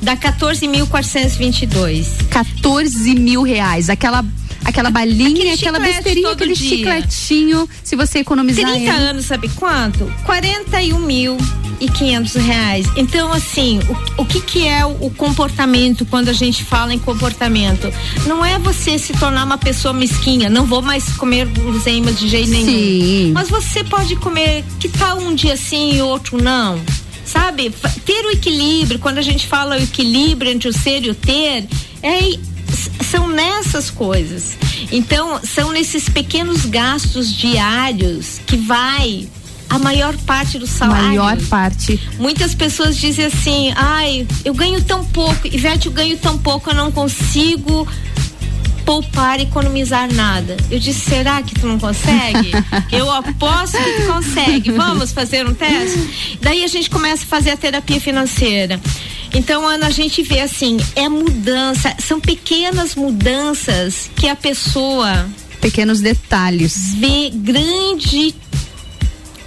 Dá 14.422. 14 mil reais. Aquela, aquela balinha, aquela besteirinha, aquele dia. chicletinho. Se você economizar 30 ele. anos, sabe quanto? 41 mil. e quinhentos reais. Então, assim, o, o que que é o, o, comportamento quando a gente fala em comportamento? Não é você se tornar uma pessoa mesquinha, não vou mais comer guloseimas de jeito nenhum. Sim. Mas você pode comer, que tal um dia sim e outro não? Sabe? Ter o equilíbrio, quando a gente fala o equilíbrio entre o ser e o ter, é são nessas coisas. Então, são nesses pequenos gastos diários que vai a maior parte do salário. Maior parte. Muitas pessoas dizem assim: ai, eu ganho tão pouco, Ivete, eu ganho tão pouco, eu não consigo poupar economizar nada. Eu disse, será que tu não consegue? eu aposto que tu consegue. Vamos fazer um teste? Daí a gente começa a fazer a terapia financeira. Então, Ana, a gente vê assim, é mudança, são pequenas mudanças que a pessoa. Pequenos detalhes. Vê grande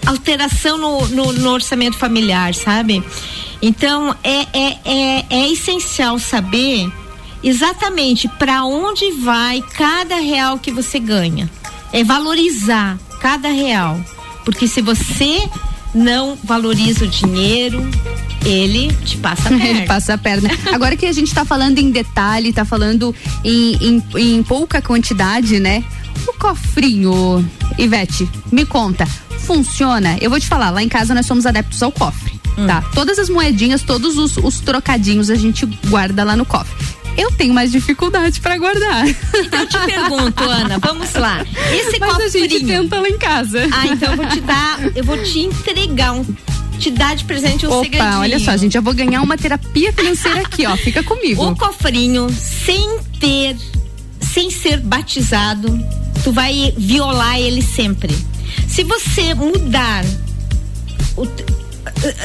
alteração no, no, no orçamento familiar, sabe? Então, é, é, é, é essencial saber exatamente para onde vai cada real que você ganha. É valorizar cada real. Porque se você não valoriza o dinheiro, ele te passa a perna. ele passa a perna. Agora que a gente está falando em detalhe, está falando em, em, em pouca quantidade, né? O cofrinho, Ivete, me conta, funciona? Eu vou te falar, lá em casa nós somos adeptos ao cofre, hum. tá? Todas as moedinhas, todos os, os trocadinhos a gente guarda lá no cofre eu tenho mais dificuldade para guardar. Então eu te pergunto, Ana, vamos lá. Esse Mas cofrinho. a gente tenta lá em casa. Ah, então eu vou te dar, eu vou te entregar um te dar de presente um Opa, segredinho. olha só, gente, já vou ganhar uma terapia financeira aqui, ó. Fica comigo. O cofrinho, sem ter, sem ser batizado, tu vai violar ele sempre. Se você mudar o,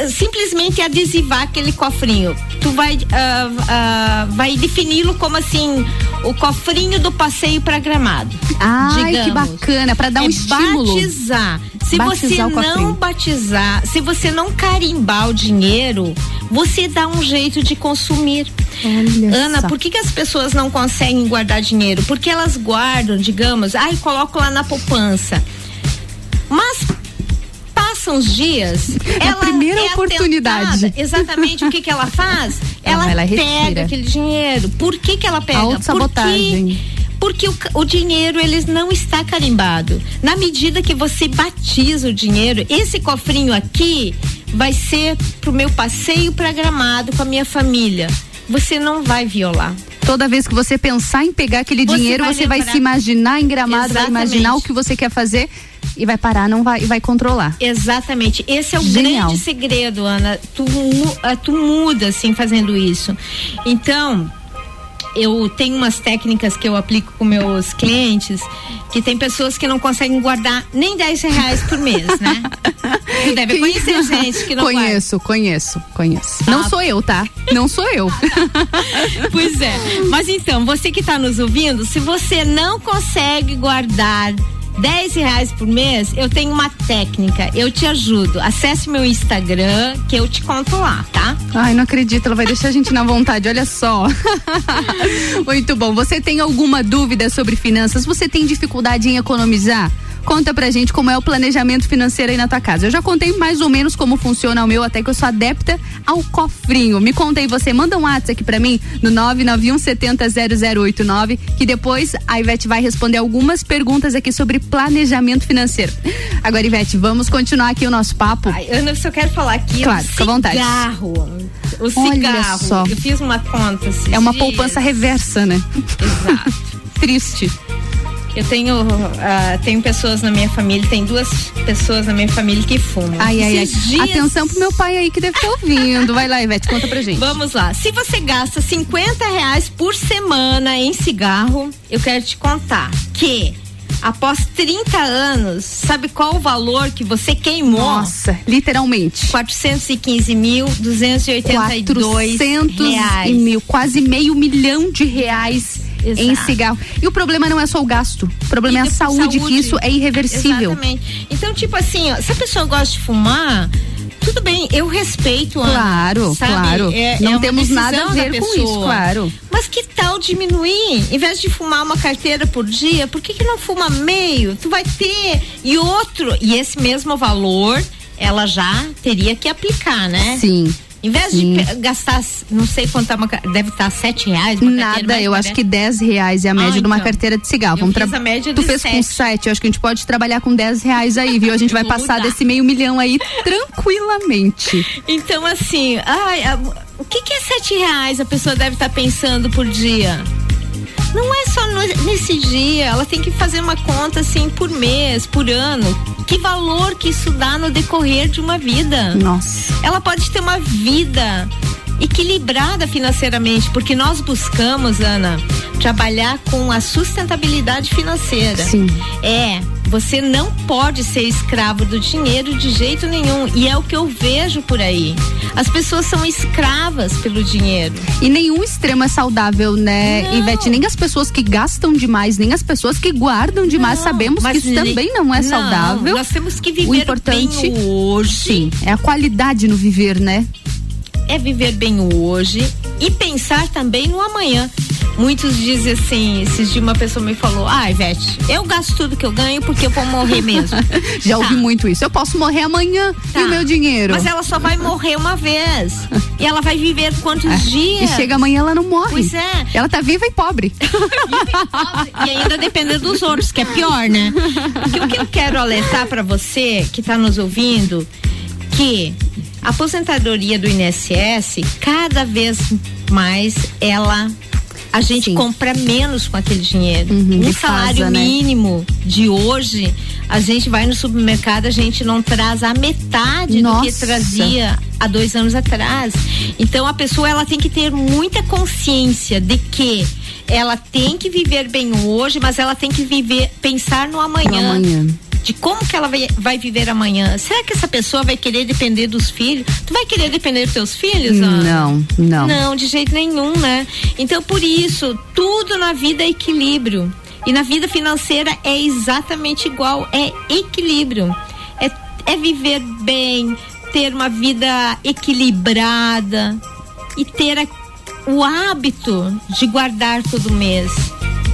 simplesmente adesivar aquele cofrinho. Tu vai, uh, uh, vai defini-lo como assim, o cofrinho do passeio para Gramado. Ai, digamos. que bacana, para dar um é estímulo. Batizar. Se batizar você não batizar, se você não carimbar o dinheiro, você dá um jeito de consumir. Olha Ana, só. por que, que as pessoas não conseguem guardar dinheiro? Porque elas guardam, digamos, ai, coloco lá na poupança. Mas passam os dias. É a primeira é oportunidade. Tentada. Exatamente o que, que ela faz? Ela, ela pega aquele dinheiro. Por que, que ela pega? Autossabotagem. Porque, porque o, o dinheiro ele não está carimbado. Na medida que você batiza o dinheiro, esse cofrinho aqui vai ser pro meu passeio para Gramado com a minha família. Você não vai violar. Toda vez que você pensar em pegar aquele Você dinheiro, vai você vai lembrar. se imaginar em gramado, vai Exatamente. imaginar o que você quer fazer e vai parar, não vai, e vai controlar. Exatamente. Esse é o Genial. grande segredo, Ana. Tu, ah, tu muda assim fazendo isso. Então, eu tenho umas técnicas que eu aplico com meus clientes que tem pessoas que não conseguem guardar nem 10 reais por mês, né? tu deve conhecer gente que não guarda. Conheço, conheço, conheço. Não Ah. sou eu, tá? Não sou eu. Pois é. Mas então, você que está nos ouvindo, se você não consegue guardar 10 reais por mês, eu tenho uma técnica. Eu te ajudo. Acesse meu Instagram que eu te conto lá, tá? Ai, não acredito, ela vai deixar a gente na vontade, olha só. Muito bom. Você tem alguma dúvida sobre finanças? Você tem dificuldade em economizar? Conta pra gente como é o planejamento financeiro aí na tua casa. Eu já contei mais ou menos como funciona o meu, até que eu sou adepta ao cofrinho. Me conta aí você, manda um WhatsApp aqui pra mim no 991 70 0089, que depois a Ivete vai responder algumas perguntas aqui sobre planejamento financeiro. Agora, Ivete, vamos continuar aqui o nosso papo. Ai, Ana, eu só quero falar aqui. Claro, o fica à vontade. cigarro. O Olha cigarro. só. Eu fiz uma conta. É uma dias. poupança reversa, né? Exato. Triste. Eu tenho, ah, tenho pessoas na minha família, tem duas pessoas na minha família que fumam. Ai, ai, ai. Dias- Atenção pro meu pai aí que deve estar ouvindo. Vai lá, Ivete, conta pra gente. Vamos lá. Se você gasta 50 reais por semana em cigarro, eu quero te contar que após 30 anos, sabe qual o valor que você queimou? Nossa, literalmente. 415.282 400 reais. e mil, quase meio milhão de reais em Exato. cigarro. E o problema não é só o gasto, o problema é a E de saúde, que isso é irreversível. Exatamente. Então, tipo assim, ó, se a pessoa gosta de fumar, tudo bem, eu respeito, Ana, Claro, sabe? claro. É- Não é temos nada a ver com isso, claro. Mas que tal diminuir? Em vez de fumar uma carteira por dia, por que, que não fuma meio? Tu vai ter. E outro, e esse mesmo valor ela já teria que aplicar, né? Sim. Em vez Sim. de pe- gastar, não sei quanto é uma, deve estar sete reais. Nada, eu acho parece- que 10 reais é a média Ah, de uma então. carteira de cigarro. Vamos tra- tu de fez com sete. 7, eu acho que a gente pode trabalhar com 10 reais aí, viu? A gente vai passar desse meio milhão aí tranquilamente. Então, assim, ai, a- o que, que é sete reais a pessoa deve estar pensando por dia? Não é só no- nesse dia, ela tem que fazer uma conta assim por mês, por ano. Que valor que isso dá no decorrer de uma vida? Nossa. Ela pode ter uma vida equilibrada financeiramente, porque nós buscamos, Ana, trabalhar com a sustentabilidade financeira. Sim. É, você não pode ser escravo do dinheiro de jeito nenhum. E é o que eu vejo por aí. As pessoas são escravas pelo dinheiro. E nenhum extremo é saudável, né, Não. Ivete? Nem as pessoas que gastam demais, nem as pessoas que guardam demais. Não, Sabemos que isso também não é não, saudável. nós temos que viver o importante, bem hoje. Sim, é a qualidade no viver, né? É viver bem o hoje e pensar também no amanhã. Muitos dizem assim, esses dias uma pessoa me falou, ah, Ivete, eu gasto tudo que eu ganho porque eu vou morrer mesmo. Já Tá. ouvi muito isso. Eu posso morrer amanhã Tá. e o meu dinheiro. Mas ela só vai morrer uma vez. e ela vai viver quantos É. dias? E chega amanhã ela não morre. Pois é. Ela tá viva e pobre. E ainda depender dos outros, que é pior, né? Porque o que eu quero alertar pra você que tá nos ouvindo, que a aposentadoria do INSS, cada vez mais ela a gente compra menos com aquele dinheiro. um defasa, salário né? mínimo de hoje, a gente vai no supermercado, a gente não traz a metade do que Nossa. trazia há dois anos atrás. Então a pessoa ela tem que ter muita consciência de que ela tem que viver bem hoje, mas ela tem que viver, pensar no amanhã. amanhã. De como que ela vai, vai viver amanhã? Será que essa pessoa vai querer depender dos filhos? Tu vai querer depender dos teus filhos? Não, não. Não, de jeito nenhum, né? Então, por isso, tudo na vida é equilíbrio. E na vida financeira é exatamente igual, é equilíbrio. É, é viver bem, ter uma vida equilibrada e ter a- o hábito de guardar todo mês.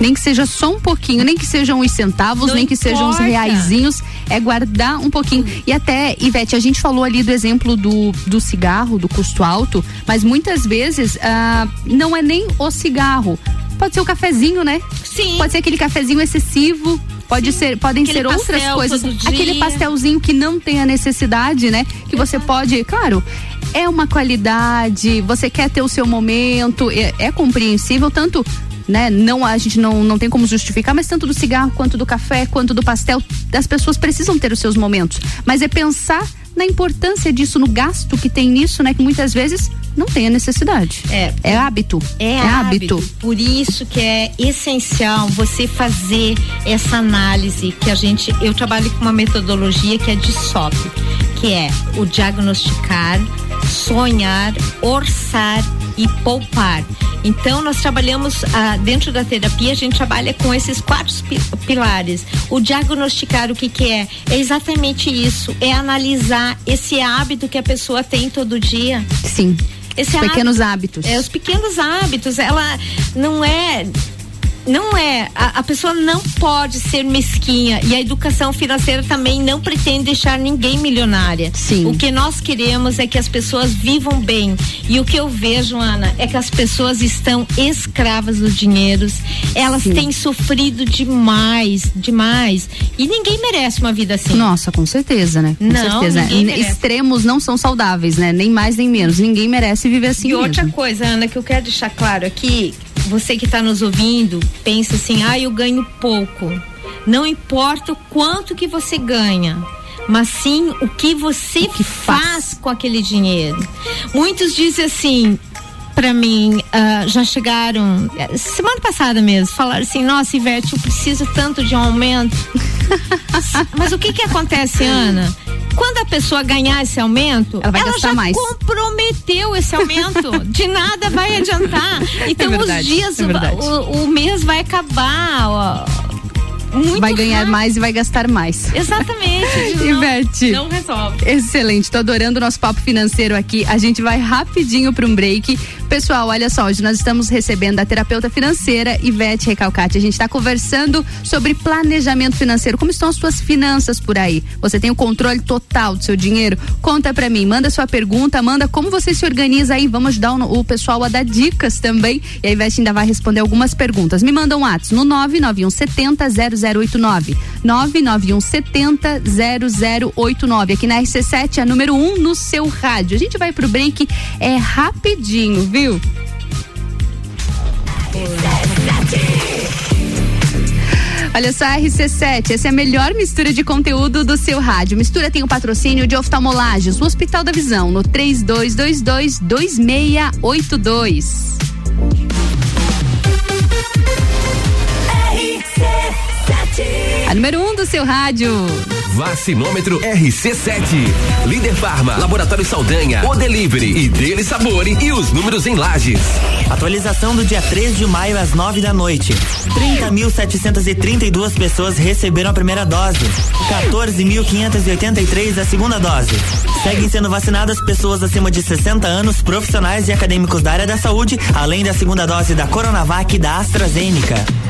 Nem que seja só um pouquinho, nem que sejam os centavos, Não nem que sejam os importa. reaisinhos, é guardar um pouquinho. E até, Ivete, a gente falou ali do exemplo do, do cigarro, do custo alto, mas muitas vezes ah, não é nem o cigarro. Pode ser o cafezinho, né? Sim. Pode ser aquele cafezinho excessivo. Pode ser, podem ser outras coisas. Aquele pastelzinho que não tem a necessidade, né? Que você pode, claro, é uma qualidade, você quer ter o seu momento, é, é compreensível, tanto né? Não a gente não, não tem como justificar, mas tanto do cigarro quanto do café, quanto do pastel, as pessoas precisam ter os seus momentos. Mas é pensar na importância disso, no gasto que tem nisso, né? Que muitas vezes não tem a necessidade. É. É hábito. É, hábito. Por isso que é essencial você fazer essa análise que a gente, eu trabalho com uma metodologia que é de SOP, que é o diagnosticar, sonhar, orçar e poupar. Então nós trabalhamos ah, dentro da terapia a gente trabalha com esses quatro pi- pilares. O diagnosticar o que que é é exatamente isso, é analisar esse hábito que a pessoa tem todo dia. Sim. Esse Pequenos hábito- hábitos. É, os pequenos hábitos, ela não é. Não é. A, a pessoa não pode ser mesquinha. E a educação financeira também não pretende deixar ninguém milionária. Sim. O que nós queremos é que as pessoas vivam bem. E o que eu vejo, Ana, é que as pessoas estão escravas do dinheiro. Elas Sim. têm sofrido demais, demais. E ninguém merece uma vida assim. Nossa, com certeza, né? Com Não, certeza. Extremos não são saudáveis, né? Nem mais nem menos. Ninguém merece viver assim E mesmo. outra coisa, Ana, que eu quero deixar claro aqui, você que está nos ouvindo, pensa assim, ah, eu ganho pouco. Não importa o quanto que você ganha, mas sim o que você faz. com aquele dinheiro. Muitos dizem assim, para mim, ah, já chegaram, semana passada mesmo, falaram assim, nossa, Ivete, eu preciso tanto de um aumento. mas o que que acontece, Ana? Quando a pessoa ganhar esse aumento, Ela vai gastar já mais. comprometeu esse aumento. De nada vai adiantar. Então É verdade, os dias, é o, o mês vai acabar. ó. Muito vai ganhar rápido. mais e vai gastar mais. Exatamente. Inverte. Não, não resolve. Excelente. Tô adorando o nosso papo financeiro aqui. A gente vai rapidinho para um break. Pessoal, olha só, hoje nós estamos recebendo a terapeuta financeira Ivete Recalcati. A gente está conversando sobre planejamento financeiro. Como estão as suas finanças por aí? Você tem o controle total do seu dinheiro? Conta para mim, manda sua pergunta, manda como você se organiza aí. Vamos ajudar o, o pessoal a dar dicas também. E a Ivete ainda vai responder algumas perguntas. Me manda um WhatsApp no 99170 0089. 99170 0089. Aqui na RC7, a número 1 um no seu rádio. A gente vai pro break é rapidinho, viu? Olha só, RC7, essa é a melhor mistura de conteúdo do seu rádio. Mistura tem o patrocínio de oftalmolagens, o Hospital da Visão, no 3222 2682. A número 1 um do seu rádio. Vacinômetro RC7. Líder Farma, Laboratório Saldanha, O Delivery e Dele Sabore e os números em lajes. Atualização do dia 3 de maio às 9 da noite. 30.732 pessoas receberam a primeira dose. 14.583 a segunda dose. Seguem sendo vacinadas pessoas acima de 60 anos, profissionais e acadêmicos da área da saúde, além da segunda dose da Coronavac e da AstraZeneca.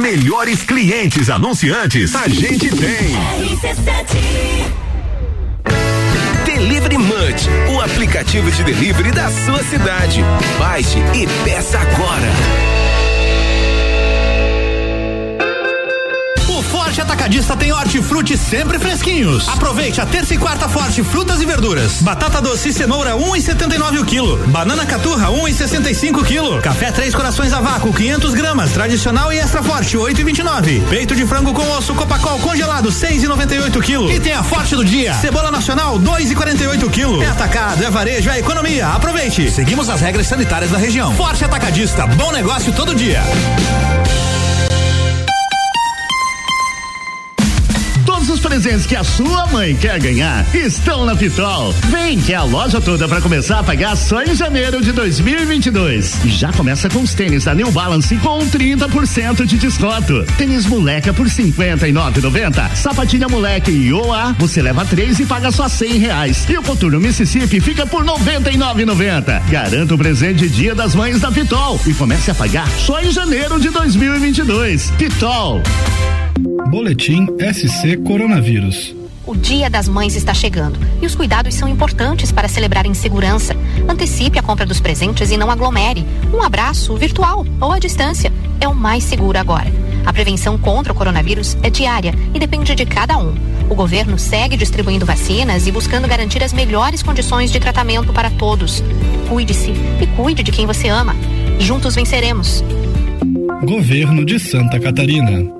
melhores clientes anunciantes a gente tem. Delivery Munch, o aplicativo de delivery da sua cidade. Baixe e peça agora. Atacadista tem hortifruti sempre fresquinhos. Aproveite a terça e quarta Forte frutas e verduras. Batata doce e cenoura 1,79 um o quilo. Banana caturra 1,65 um o quilo. Café Três Corações a vácuo 500 gramas, tradicional e extra forte 8,29. Peito de frango com osso Copacol congelado 6,98 o quilo. E tem a Forte do dia. Cebola nacional 2,48 o quilo. É atacado, é varejo, é economia. Aproveite. Seguimos as regras sanitárias da região. Forte Atacadista, bom negócio todo dia. Presentes que a sua mãe quer ganhar estão na Pitol. Vem que é a loja toda para começar a pagar só em janeiro de 2022. E já começa com os tênis da New Balance com 30% de desconto. Tênis moleca por 59,90. Sapatilha moleque e OA, você leva três e paga só 100 reais. E o coturno Mississippi fica por 99,90. Garanta o presente Dia das Mães da Pitol e comece a pagar só em janeiro de 2022. Pitol. Boletim SC Coronavírus. O Dia das Mães está chegando e os cuidados são importantes para celebrar em segurança. Antecipe a compra dos presentes e não aglomere. Um abraço virtual ou à distância é o mais seguro agora. A prevenção contra o coronavírus é diária e depende de cada um. O governo segue distribuindo vacinas e buscando garantir as melhores condições de tratamento para todos. Cuide-se e cuide de quem você ama. Juntos venceremos. Governo de Santa Catarina.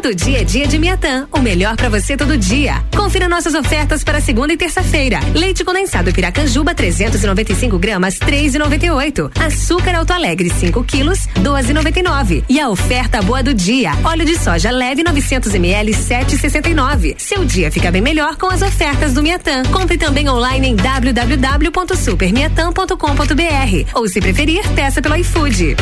Todo dia é dia de Miatã. O melhor para você todo dia. Confira nossas ofertas para segunda e terça-feira. Leite condensado Piracanjuba 395 gramas 3,98. Açúcar Alto Alegre 5 quilos 12,99. E a oferta boa do dia. Óleo de soja leve 900 ml 7,69. Seu dia fica bem melhor com as ofertas do Miatã. Compre também online em www.supermiatã.com.br ou se preferir, peça pelo iFood.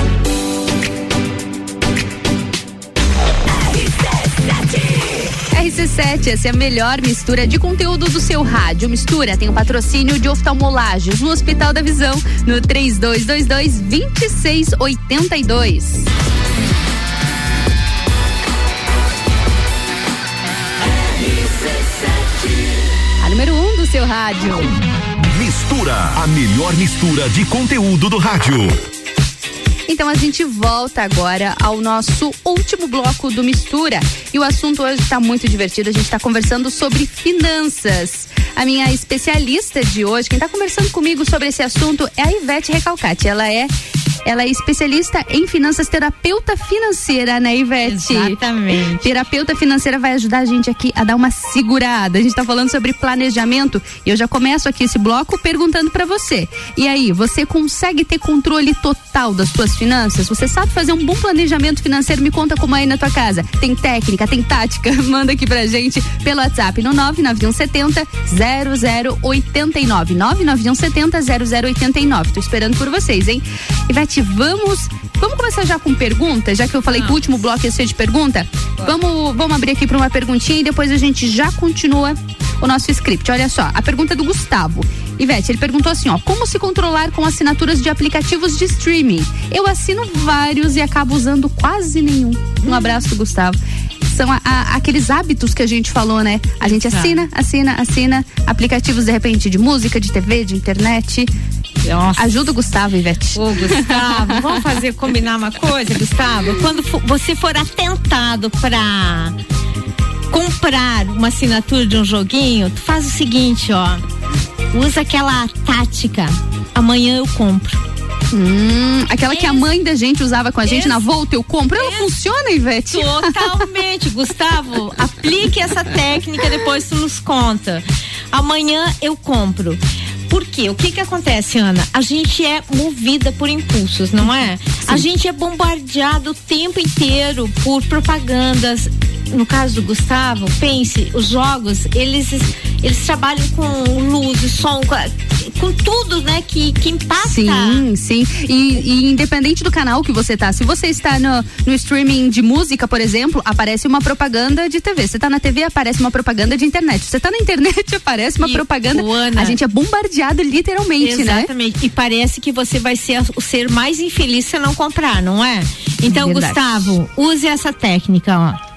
RC7, essa é a melhor mistura de conteúdo do seu rádio. Mistura tem o patrocínio de oftalmolagens no Hospital da Visão, no 3222 2682. A número 1 um do seu rádio. Mistura, a melhor mistura de conteúdo do rádio. Então a gente volta agora ao nosso último bloco do Mistura. E o assunto hoje está muito divertido. A gente está conversando sobre finanças. A minha especialista de hoje, quem está conversando comigo sobre esse assunto é a Ivete Recalcati. Ela é ela é especialista em finanças, terapeuta financeira, né, Ivete? Exatamente. Terapeuta financeira vai ajudar a gente aqui a dar uma segurada. A gente está falando sobre planejamento e eu já começo aqui esse bloco perguntando para você. E aí, você consegue ter controle total das suas finanças? Você sabe fazer um bom planejamento financeiro? Me conta como é aí na tua casa. Tem técnica, tem tática? Manda aqui pra gente pelo WhatsApp no 99170 0089. 99170 0089. Tô esperando por vocês, hein? Ivete, vamos. Vamos começar já com perguntas, já que eu falei que o último bloco ia ser de pergunta. Vamos, vamos abrir aqui para uma perguntinha e depois a gente já continua o nosso script. Olha só, a pergunta é do Gustavo. Ivete, ele perguntou assim, ó, como se controlar com assinaturas de aplicativos de streaming? Eu assino vários e acabo usando quase nenhum. Um abraço do Gustavo são a, a, aqueles hábitos que a gente falou, né? A gente assina, assina, assina aplicativos de repente de música, de TV, de internet. Nossa. Ajuda o Gustavo, Ivete. Ô, Gustavo, vamos fazer combinar uma coisa, Gustavo? Quando for, você for atentado para comprar uma assinatura de um joguinho, tu faz o seguinte, ó. Usa aquela tática. Amanhã eu compro. Hum, aquela que a mãe da gente usava com a gente na volta, eu compro. Ela funciona, Ivete? Totalmente. Gustavo, aplique essa técnica, depois tu nos conta. Amanhã eu compro. Por quê? O que que acontece, Ana? A gente é movida por impulsos, não é? Sim. A gente é bombardeado o tempo inteiro por propagandas. No caso do Gustavo, pense, os jogos, eles eles trabalham com luz, som, com, com tudo, né, que, que impacta. Sim, sim. E, e, independente do canal que você tá, se você está no, no streaming de música, por exemplo, aparece uma propaganda de TV. Você tá na TV, aparece uma propaganda de internet. Você tá na internet, aparece uma e, propaganda. Ana, a gente é bombardeado literalmente, exatamente. né? Exatamente. E parece que você vai ser o ser mais infeliz se não comprar, não é? Então, Verdade. Gustavo, use essa técnica, ó.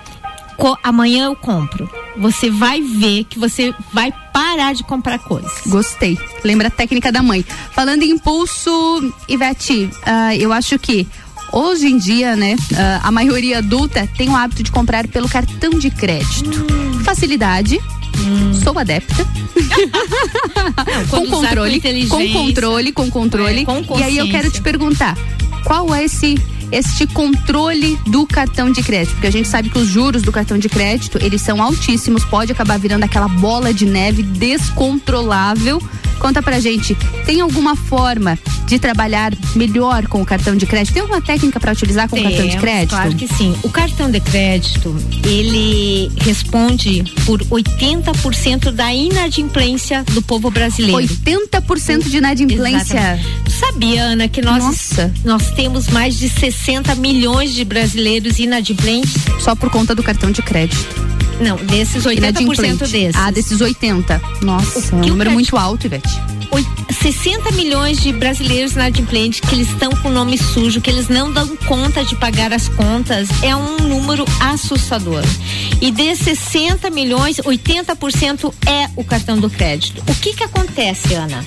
Amanhã eu compro você vai ver que você vai parar de comprar coisas. Gostei. Lembra a técnica da mãe. Falando em impulso, Ivete, uh, eu acho que hoje em dia, né, uh, a maioria adulta tem o hábito de comprar pelo cartão de crédito. Hum. Facilidade. Hum. Sou adepta. Não, com controle, com controle, com controle. É, com e aí eu quero te perguntar, qual é esse este controle do cartão de crédito, porque a gente sabe que os juros do cartão de crédito, eles são altíssimos, pode acabar virando aquela bola de neve descontrolável. Conta pra gente, tem alguma forma de trabalhar melhor com o cartão de crédito? Tem alguma técnica para utilizar com o cartão de crédito? Claro que sim. O cartão de crédito, ele responde por 80% da inadimplência do povo brasileiro. 80% de inadimplência? Exatamente. Sabia, Ana, que nós, Nossa. nós temos mais de 60 milhões de brasileiros inadimplentes? Só por conta do cartão de crédito. Não, desses 80% desses. Ah, desses 80. Nossa, um número muito alto, Ivete. 60 milhões de brasileiros inadimplentes que eles estão com nome sujo, que eles não dão conta de pagar as contas, é um número assustador. E desses 60 milhões, 80% é o cartão do crédito. O que que acontece, Ana?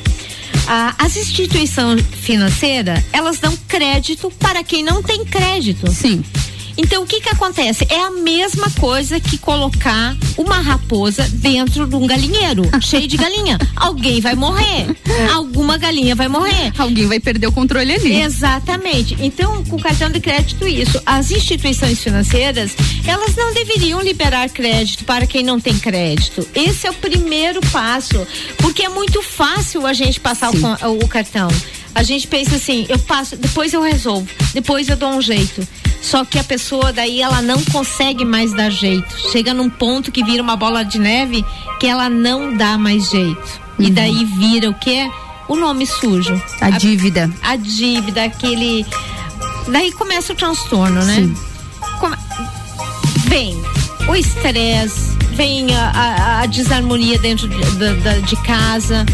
Ah, as instituições financeiras, elas dão crédito para quem não tem crédito. Sim. Então o que que acontece? É a mesma coisa que colocar uma raposa dentro de um galinheiro cheio de galinha. Alguém vai morrer. Alguma galinha vai morrer. Alguém vai perder o controle ali. Exatamente. Então, com o cartão de crédito isso, as instituições financeiras, elas não deveriam liberar crédito para quem não tem crédito. Esse é o primeiro passo, porque é muito fácil a gente passar o, o cartão. A gente pensa assim, eu passo, depois eu resolvo, depois eu dou um jeito. Só que a pessoa daí ela não consegue mais dar jeito. Chega num ponto que vira uma bola de neve que ela não dá mais jeito. Uhum. E daí vira o quê? O nome sujo. A, a dívida. A dívida, aquele. Daí começa o transtorno, né? Sim. Come... Vem o estresse, vem a, a, a desarmonia dentro de, de, de casa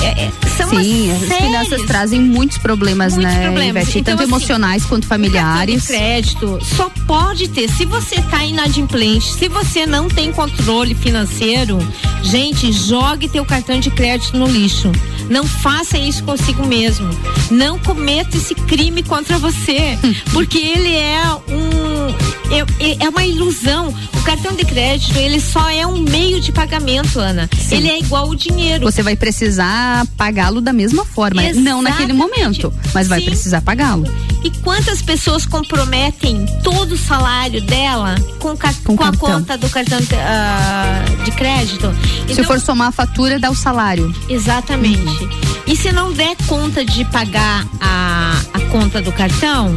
É, é, são Sim, as finanças trazem muitos problemas, muitos né, problemas. Ivete? Então, Tanto assim, emocionais quanto familiares. crédito só pode ter se você está inadimplente, se você não tem controle financeiro, gente, jogue teu cartão de crédito no lixo. Não faça isso consigo mesmo. Não cometa esse crime contra você, porque ele é um é, é uma ilusão. O cartão de crédito, ele só é um meio de pagamento, Ana. Sim. Ele é igual o dinheiro. Você vai precisar pagá-lo da mesma forma, né? não naquele momento, mas vai Sim. precisar pagá-lo. E quantas pessoas comprometem todo o salário dela com, Com com a conta do cartão ah, de crédito? Se Então, for somar a fatura, dá o salário. Exatamente. E se não der conta de pagar a, a conta do cartão,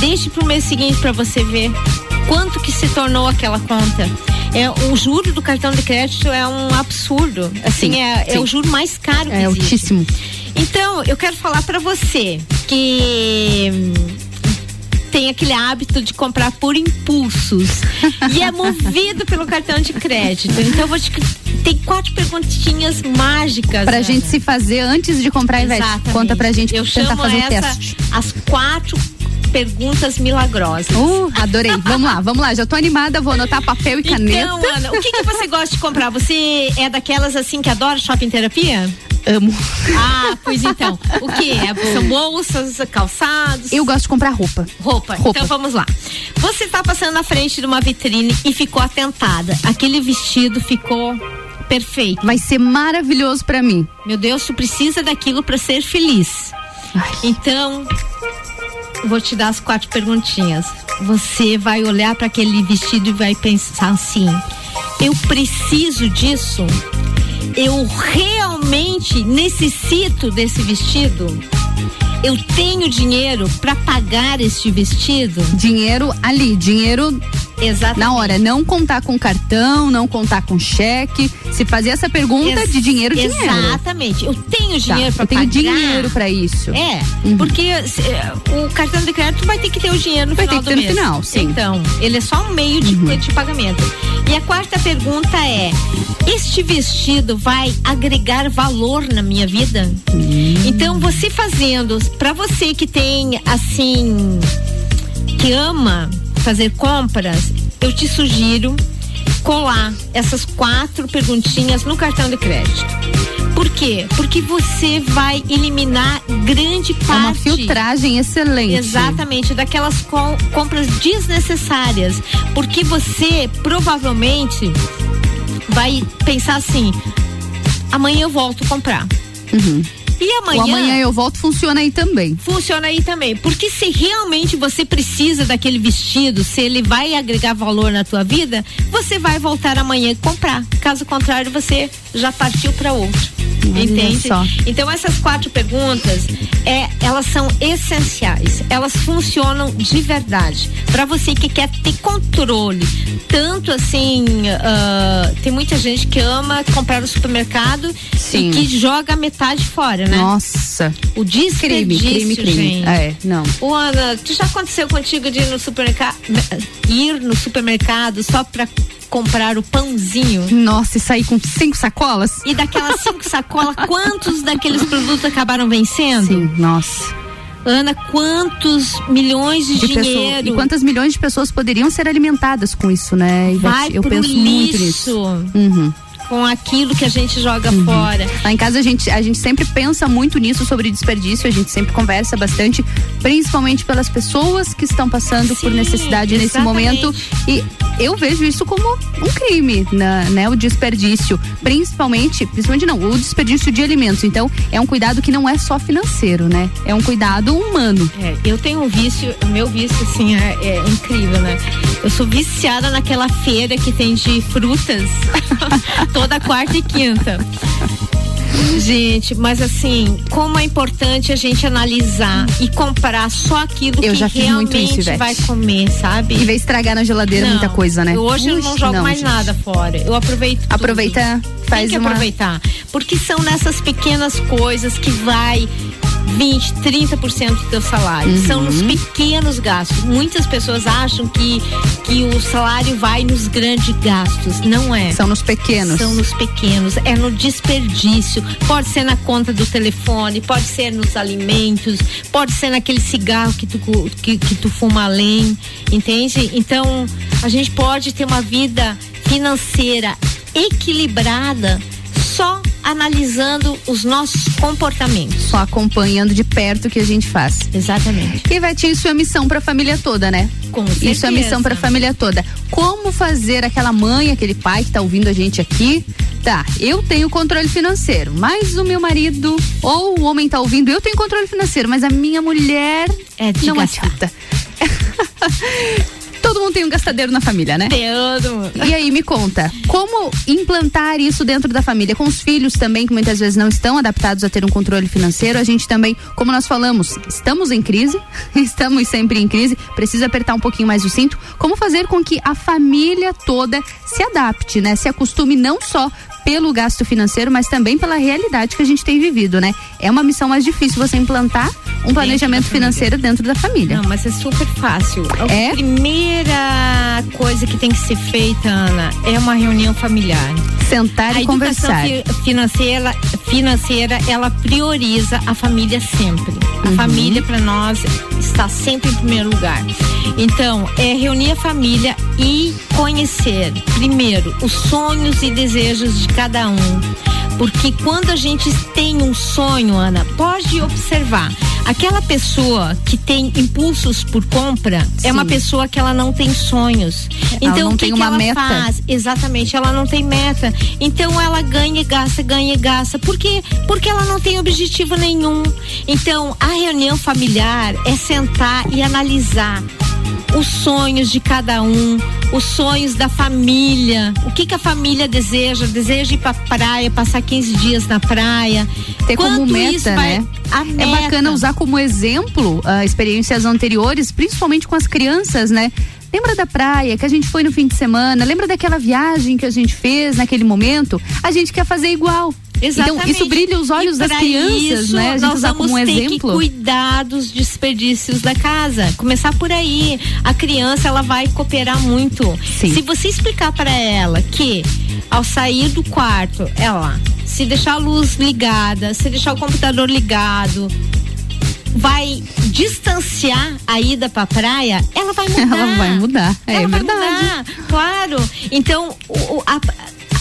deixe pro mês seguinte para você ver quanto que se tornou aquela conta. É, o juro do cartão de crédito é um absurdo. Assim, Sim, é, é sim. o juro mais caro que É existe. altíssimo. Então, eu quero falar para você que tem aquele hábito de comprar por impulsos e é movido pelo cartão de crédito. Então, eu vou te tem quatro perguntinhas mágicas. Pra Ana. gente se fazer antes de comprar. Exatamente. Conta pra gente eu tentar fazer o essa teste. as quatro perguntas milagrosas. Uh, adorei. vamos lá, vamos lá. Já tô animada, vou anotar papel e caneta. Então, Ana, o que, que você gosta de comprar? Você é daquelas assim que adora shopping terapia? Amo. Ah, pois então. O que é? São bolsas, calçados? Eu gosto de comprar roupa. Roupa. Roupa. Então vamos lá. Você está passando na frente de uma vitrine e ficou atentada. Aquele vestido ficou perfeito. Vai ser maravilhoso pra mim. Meu Deus, tu precisa daquilo para ser feliz. Então, vou te dar as quatro perguntinhas. Você vai olhar para aquele vestido e vai pensar assim: eu preciso disso? Eu realmente necessito desse vestido? Eu tenho dinheiro para pagar este vestido? Dinheiro ali, dinheiro Exatamente. na hora. Não contar com cartão, não contar com cheque. Se fazer essa pergunta Ex- de dinheiro, dinheiro. Exatamente. Eu tenho Tá, dinheiro para eu tenho pagar. dinheiro pra isso. É, Uhum. porque se, é, o cartão de crédito vai ter que ter o dinheiro no Vai final ter que ter no mês. final, sim. Uhum. Então, ele é só um meio de, de pagamento. E a quarta pergunta é: este vestido vai agregar valor na minha vida? Hum. Então, você fazendo, para você que tem assim, que ama fazer compras, eu te sugiro colar essas quatro perguntinhas no cartão de crédito. Por quê? Porque você vai eliminar grande É uma parte. filtragem excelente. Exatamente, daquelas com- compras desnecessárias. Porque você provavelmente vai pensar assim: amanhã eu volto comprar. Uhum. E amanhã. O amanhã eu volto funciona aí também. Funciona aí também. Porque se realmente você precisa daquele vestido, se ele vai agregar valor na tua vida, você vai voltar amanhã e comprar. Caso contrário, você já partiu para outro. Entende? só. Então essas quatro perguntas, é, elas são essenciais. Elas funcionam de verdade. Para você que quer ter controle, tanto assim, ah, tem muita gente que ama comprar no supermercado Sim. e que joga metade fora, né? Nossa. O desperdício, Crime, crime, crime. gente. É, não. Ô, Ana, tu já aconteceu contigo de ir no supermercado, ir no supermercado só pra comprar o pãozinho? Nossa, e sair com cinco sacolas? E daquelas cinco sacolas, quantos daqueles produtos acabaram vencendo? Sim, nossa. Ana, quantos milhões de, De pessoa- dinheiro e quantas milhões de pessoas poderiam ser alimentadas com isso, né? Vai eu penso muito nisso. lixo Uhum. Com aquilo que a gente joga fora? Lá em casa a gente, a gente sempre pensa muito nisso sobre desperdício, a gente sempre conversa bastante, principalmente pelas pessoas que estão passando por necessidade nesse exatamente. momento. E eu vejo isso como um crime, na- né? O desperdício. Principalmente, principalmente não, o desperdício de alimentos. Então, é um cuidado que não é só financeiro, né? É um cuidado humano. É, eu tenho um vício, o meu vício, assim, é, é incrível, né? Eu sou viciada naquela feira que tem de frutas toda quarta e quinta. Gente, mas assim, como é importante a gente analisar e comprar só aquilo Eu que já fiz muito realmente isso, vai comer, sabe? E vai estragar na geladeira Não, muita coisa, né? eu hoje eu não Ux, jogo mais gente. nada fora. Eu aproveito. tudo. Aproveita, Tem faz que uma. aproveitar. Porque são nessas pequenas coisas que vai 20, 30% do teu salário. Uhum. São nos pequenos gastos. Muitas pessoas acham que, que o salário vai nos grandes gastos. Não é. São nos pequenos. São nos pequenos. É no desperdício. Pode ser na conta do telefone, pode ser nos alimentos, pode ser naquele cigarro que tu, que, que tu fuma além. Entende? Então, a gente pode ter uma vida financeira equilibrada só analisando os nossos comportamentos. Só acompanhando de perto o que a gente faz. Exatamente. E Vetinho, isso é missão para a família toda, né? Com Isso é missão para a família toda. Como fazer aquela mãe, aquele pai que tá ouvindo a gente aqui? Tá, eu tenho controle financeiro, mas o meu marido ou o homem tá ouvindo, eu tenho controle financeiro, mas a minha mulher é não gastar. adianta. Todo mundo tem um gastadeiro na família, né? Todo mundo. E aí, me conta, como implantar isso dentro da família? Com os filhos também, que muitas vezes não estão adaptados a ter um controle financeiro. A gente também, como nós falamos, estamos em crise, estamos sempre em crise, precisa apertar um pouquinho mais o cinto. Como fazer com que a família toda se adapte, né? Se acostume não só pelo gasto financeiro, mas também pela realidade que a gente tem vivido, né? É uma missão mais difícil você implantar um planejamento financeiro dentro da família. Não, mas é super fácil. É? A primeira coisa que tem que ser feita, Ana, é uma reunião familiar. Sentar a e conversar. fi- financeira, financeira, ela prioriza a família sempre. A Uhum. família para nós está sempre em primeiro lugar. Então, é reunir a família e conhecer primeiro os sonhos e desejos de cada um. Porque quando a gente tem um sonho, Ana, pode observar. Aquela pessoa que tem impulsos por compra é uma Sim. pessoa que ela não tem sonhos. Ela Então, não o que, tem que uma ela meta. faz? Exatamente, ela não tem meta. Então ela ganha e gasta, ganha e gasta. Por quê? Porque ela não tem objetivo nenhum. Então a reunião familiar é sentar e analisar os sonhos de cada um, os sonhos da família. O que que a família deseja? Deseja ir pra praia, passar 15 dias na praia. Ter como Quanto meta, isso vai- né? É bacana usar como exemplo ah, experiências anteriores, principalmente com as crianças, né? Lembra da praia que a gente foi no fim de semana? Lembra daquela viagem que a gente fez naquele momento? A gente quer fazer igual. Exatamente. Então, isso brilha os olhos das crianças, isso, né? A gente nós usar vamos como um ter exemplo. que cuidar dos desperdícios da casa. Começar por aí. A criança, ela vai cooperar muito. Se você explicar para ela que ao sair do quarto, ela se deixar a luz ligada, se deixar o computador ligado, vai distanciar a ida pra praia, ela vai mudar. Ela vai mudar, é Ela vai verdade. mudar, claro. Então, o- a,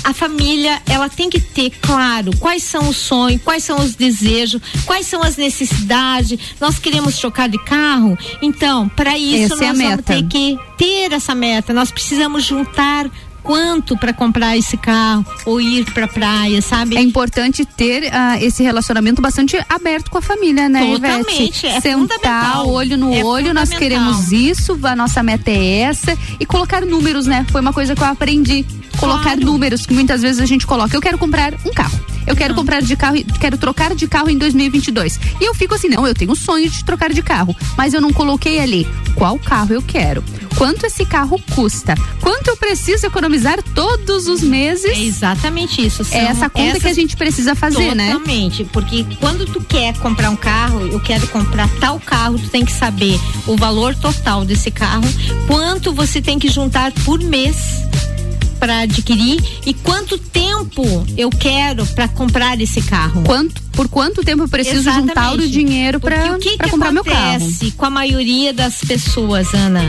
a família, ela tem que ter claro quais são os sonhos, quais são os desejos, quais são as necessidades. Nós queremos trocar de carro, então, para isso Essa é nós vamos meta. ter que ter essa meta. Nós precisamos juntar quanto para comprar esse carro ou ir pra praia, sabe? É importante ter ah, esse relacionamento bastante aberto com a família, né, Totalmente, Ivete? é Sentar olho no É olho, nós queremos isso, a nossa meta é essa e colocar números, né? Foi uma coisa que eu aprendi. Colocar números que muitas vezes a gente coloca. Eu quero comprar um carro. Eu quero comprar de carro, e- quero trocar de carro em 2022. E eu fico assim, não, eu tenho o sonho de trocar de carro, mas eu não coloquei ali qual carro eu quero. Quanto esse carro custa? Quanto eu preciso economizar todos os meses? É exatamente isso. É essa conta que a gente precisa fazer, né? Totalmente, porque quando tu quer comprar um carro, eu quero comprar tal carro, tu tem que saber o valor total desse carro, quanto você tem que juntar por mês para adquirir e quanto tempo eu quero para comprar esse carro. Quanto, por quanto tempo eu preciso juntar o dinheiro para comprar meu carro? com a maioria das pessoas, Ana?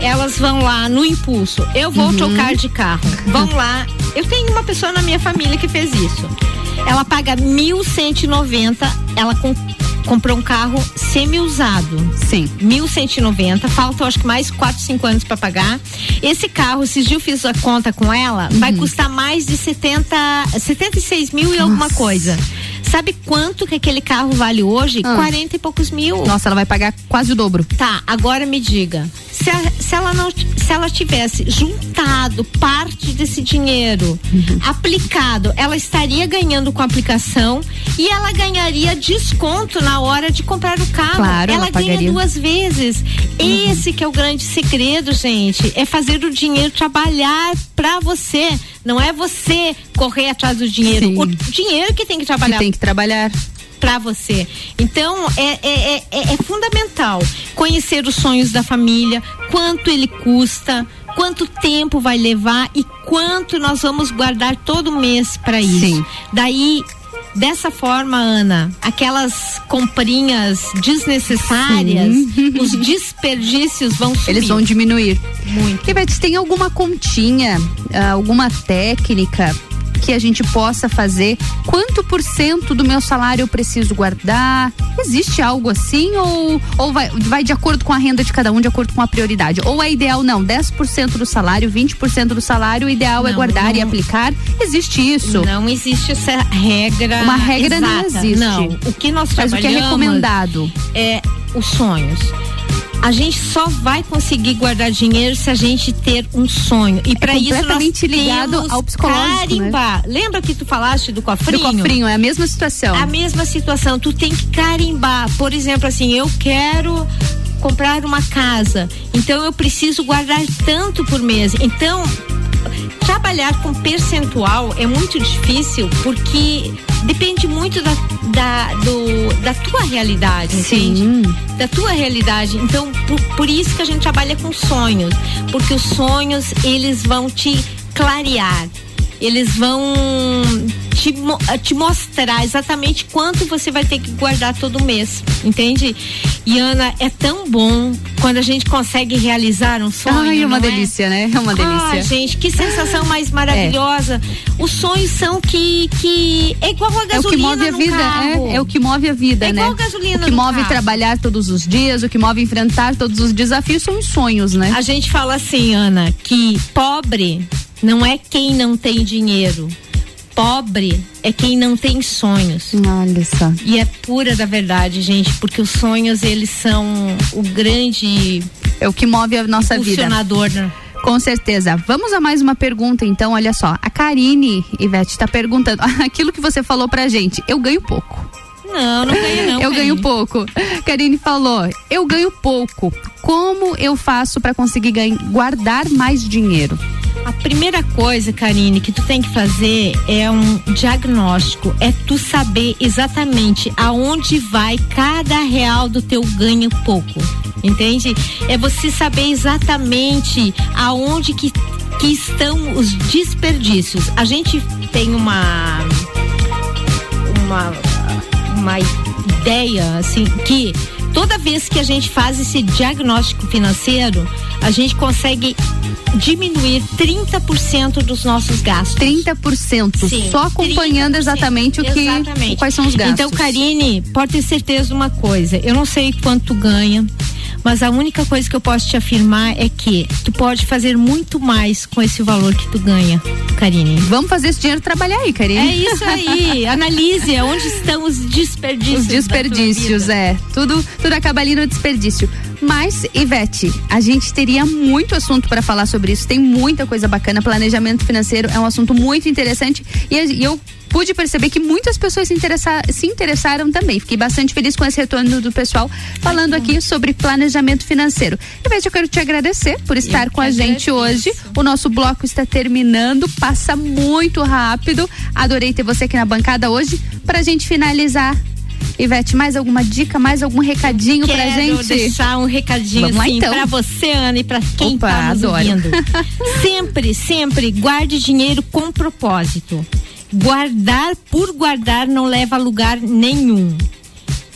Elas vão lá no impulso. Eu vou Uhum. trocar de carro. Vão lá. Eu tenho uma pessoa na minha família que fez isso. Ela paga 1.190, ela com- comprou um carro semi-usado. Sim. 1.190, faltam acho que mais 4, 5 anos para pagar. Esse carro, esses dias eu fiz a conta com ela, vai Uhum. custar mais de 70, 76 mil e alguma coisa. Sabe quanto que aquele carro vale hoje? Ah. 40 e poucos mil. Nossa, ela vai pagar quase o dobro. Tá, agora me diga. Se, a- se ela não se ela tivesse juntado parte desse dinheiro Uhum. aplicado, ela estaria ganhando com a aplicação e ela ganharia desconto na hora de comprar o carro. Claro, ela ela ganha duas vezes. Esse que é o grande segredo, gente, é fazer o dinheiro trabalhar pra você. Não é você correr atrás do dinheiro. Sim. O dinheiro que tem que trabalhar Que tem que trabalhar. para você. Então é, é, é, é fundamental conhecer os sonhos da família, quanto ele custa, quanto tempo vai levar e quanto nós vamos guardar todo mês para isso. Sim. Daí dessa forma, Ana, aquelas comprinhas desnecessárias, Sim. os desperdícios vão subir. Eles vão diminuir. Muito. Ivete, tem alguma continha, ah, alguma técnica que a gente possa fazer? Quanto por cento do meu salário eu preciso guardar? Existe algo assim ou, ou vai, vai de acordo com a renda de cada um, de acordo com a prioridade? Ou é ideal não, 10% do salário, 20% do salário, o ideal é não, é guardar não, e aplicar? Existe isso? Não existe essa regra. Uma regra exata. não existe. Não, o que nós Mas o que é recomendado é os sonhos a gente só vai conseguir guardar dinheiro se a gente ter um sonho. E para é isso nós ligado ao psicológico, né? carimbar. Né? Lembra que tu falaste do cofrinho? Do cofrinho, é a mesma situação. A mesma situação. Tu tem que carimbar. Por exemplo, assim, eu quero comprar uma casa. Então eu preciso guardar tanto por mês. Então, trabalhar com percentual é muito difícil porque depende muito da, da, do, da tua realidade, entende? Sim. Da tua realidade. Então, por, por isso que a gente trabalha com sonhos, porque os sonhos, eles vão te clarear eles vão te, te mostrar exatamente quanto você vai ter que guardar todo mês, entende? E Ana, é tão bom quando a gente consegue realizar um sonho. Ai, é uma é? delícia, é? né? É uma delícia. Ah, gente, que sensação mais maravilhosa. É. Os sonhos são que, que é igual a gasolina. É o que move a vida, é, é, o que move a vida, é né? Igual a gasolina o que move carro. trabalhar todos os dias, o que move enfrentar todos os desafios são os sonhos, né? A gente fala assim, Ana, que pobre não é quem não tem dinheiro. Pobre é quem não tem sonhos. Olha só. E é pura da verdade, gente, porque os sonhos eles são o grande é o que move a nossa vida. Né? Com certeza. Vamos a mais uma pergunta, então. Olha só. A Karine, Ivete, está perguntando aquilo que você falou pra gente. Eu ganho pouco. Não, não ganho não. eu ganho pouco. Karine falou: eu ganho pouco. Como eu faço para conseguir ganhar, guardar mais dinheiro? A primeira coisa, Karine, que tu tem que fazer é um diagnóstico, é tu saber exatamente aonde vai cada real do teu ganho pouco, entende? É você saber exatamente aonde que, que estão os desperdícios. A gente tem uma uma uma ideia assim que toda vez que a gente faz esse diagnóstico financeiro, a gente consegue diminuir 30% dos nossos gastos. 30%, Sim, só acompanhando 30%, exatamente o que exatamente. quais são os gastos. Então, Karine, pode ter certeza de uma coisa, eu não sei quanto ganha, mas a única coisa que eu posso te afirmar é que tu pode fazer muito mais com esse valor que tu ganha, Karine. Vamos fazer esse dinheiro trabalhar aí, Karine. É isso aí. Analise onde estão os desperdícios. Os desperdícios, é. Tudo, tudo acaba ali no desperdício. Mas, Ivete, a gente teria muito assunto para falar sobre isso. Tem muita coisa bacana. Planejamento financeiro é um assunto muito interessante. E, e eu pude perceber que muitas pessoas se, se interessaram também. Fiquei bastante feliz com esse retorno do pessoal falando aqui sobre planejamento financeiro. Ivete, eu quero te agradecer por estar eu com a gente hoje. O nosso bloco está terminando, passa muito rápido. Adorei ter você aqui na bancada hoje. Para a gente finalizar Ivete, mais alguma dica, mais algum recadinho Quero pra gente? deixar um recadinho Vamos lá, então. pra você, Ana, e pra quem Opa, tá nos adoro. ouvindo. sempre, sempre guarde dinheiro com propósito. Guardar por guardar não leva a lugar nenhum.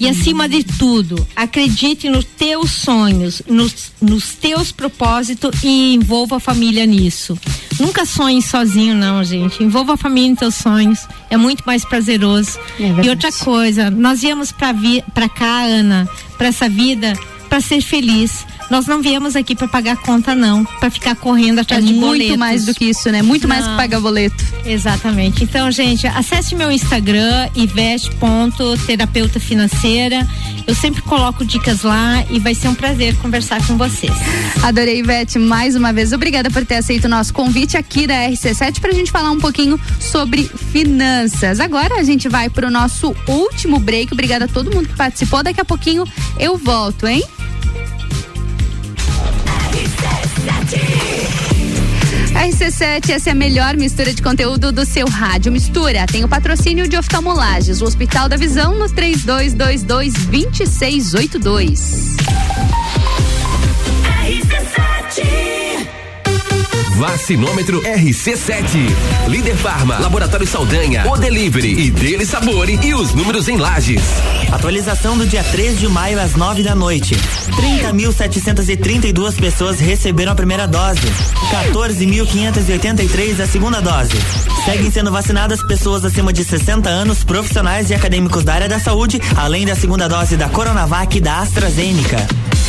E acima de tudo, acredite nos teus sonhos, nos, nos teus propósitos e envolva a família nisso. Nunca sonhe sozinho, não, gente. Envolva a família em teus sonhos. É muito mais prazeroso. É e outra coisa, nós viemos pra cá, Ana, pra essa vida, para ser feliz. Nós não viemos aqui para pagar conta, não, para ficar correndo atrás é de boletos. Muito mais do que isso, né? Muito não. mais que pagar boleto. Exatamente. Então, gente, acesse meu Instagram, ivete.terapeuta financeira. Eu sempre coloco dicas lá e vai ser um prazer conversar com vocês. Adorei, Ivete, mais uma vez. Obrigada por ter aceito o nosso convite aqui da RC7 para a gente falar um pouquinho sobre finanças. Agora a gente vai para o nosso último break. Obrigada a todo mundo que participou. Daqui a pouquinho eu volto, hein? RC7 RC7, essa é a melhor mistura de conteúdo do seu rádio. Mistura tem o patrocínio de oftalmolages, o Hospital da Visão no 3222 2682. Vacinômetro RC7. Líder Farma, Laboratório Saldanha, O Delivery e Dele Sabore e os números em lajes. Atualização do dia 3 de maio às 9 da noite. 30.732 pessoas receberam a primeira dose. 14.583 a segunda dose. Seguem sendo vacinadas pessoas acima de 60 anos, profissionais e acadêmicos da área da saúde, além da segunda dose da Coronavac e da AstraZeneca.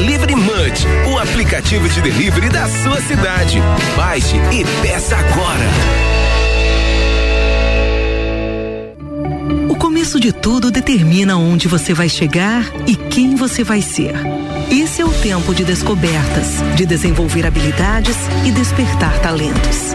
Delivery Munch, o aplicativo de delivery da sua cidade. Baixe e peça agora. O começo de tudo determina onde você vai chegar e quem você vai ser. Esse é o tempo de descobertas, de desenvolver habilidades e despertar talentos.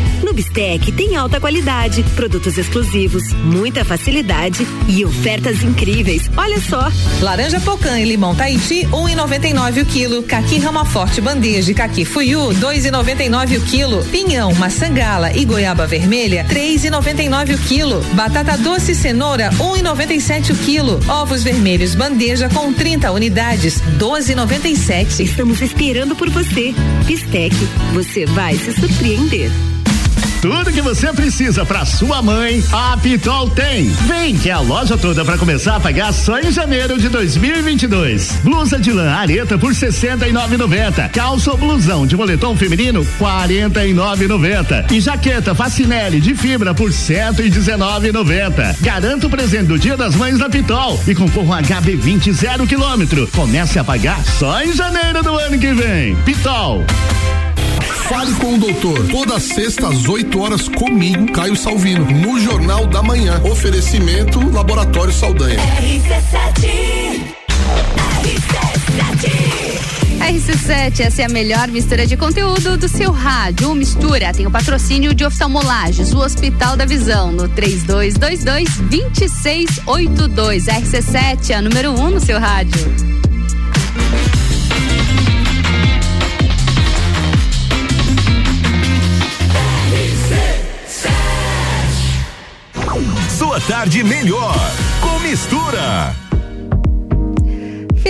Bistec tem alta qualidade, produtos exclusivos, muita facilidade e ofertas incríveis. Olha só. Laranja Pocã e limão Tahiti, 1,99 um o quilo. Caqui Rama Forte bandeja e caqui Fuyu, 2,99 o quilo. Pinhão, maçangala e goiaba vermelha, 3,99 o quilo. Batata doce e cenoura, 1,97 um o quilo. Ovos vermelhos bandeja com 30 unidades, 12,97. Estamos esperando por você. Bistec, você vai se surpreender. Tudo que você precisa para sua mãe, a Pitol tem. Vem que é a loja toda para começar a pagar só em janeiro de 2022. Blusa de lã areta por 69,90. Calça ou blusão de moletom feminino 49,90. E jaqueta Facinelli de fibra por 119,90. Garanta o presente do Dia das Mães da Pitol e concorra um HB20 zero quilômetro. Comece a pagar só em janeiro do ano que vem. Pitol. Fale com o doutor. Toda sexta às 8 horas comigo, Caio Salvino, no Jornal da Manhã. Oferecimento Laboratório Saldanha. RC7, essa é a melhor mistura de conteúdo do seu rádio. O Mistura tem o patrocínio de oftalmolages, o Hospital da Visão, no 3222-2682. RC7, a número 1 um no seu rádio. Tarde melhor com mistura.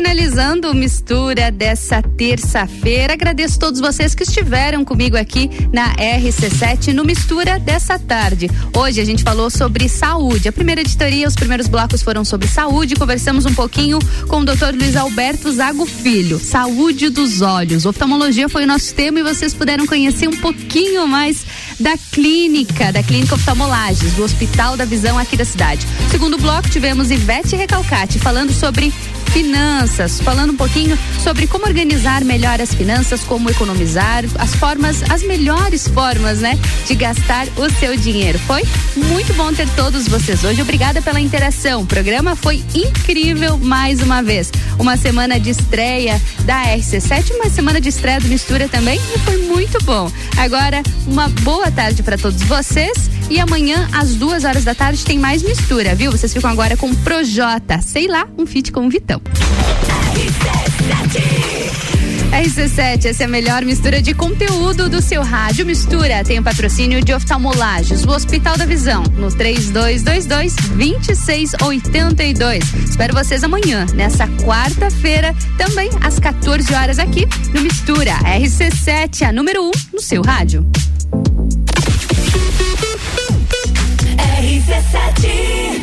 Finalizando o mistura dessa terça-feira, agradeço todos vocês que estiveram comigo aqui na RC7 no mistura dessa tarde. Hoje a gente falou sobre saúde. A primeira editoria, os primeiros blocos foram sobre saúde. Conversamos um pouquinho com o Dr. Luiz Alberto Zago Filho, saúde dos olhos. Oftalmologia foi o nosso tema e vocês puderam conhecer um pouquinho mais da clínica, da clínica oftalmolages, do Hospital da Visão aqui da cidade. Segundo bloco tivemos Ivete Recalcate falando sobre finanças, falando um pouquinho sobre como organizar melhor as finanças, como economizar, as formas, as melhores formas, né, de gastar o seu dinheiro. Foi muito bom ter todos vocês hoje. Obrigada pela interação. O programa foi incrível mais uma vez. Uma semana de estreia da RC7, uma semana de estreia do Mistura também e foi muito bom. Agora, uma boa tarde para todos vocês e amanhã às duas horas da tarde tem mais mistura, viu? Vocês ficam agora com Projota, sei lá, um feat com o Vitão. RC7, essa é a melhor mistura de conteúdo do seu rádio. Mistura tem o patrocínio de oftalmolagens, o Hospital da Visão, no 3222-2682. Espero vocês amanhã, nessa quarta-feira, também às 14 horas aqui no Mistura. RC7, a número 1 um, no seu rádio. RC7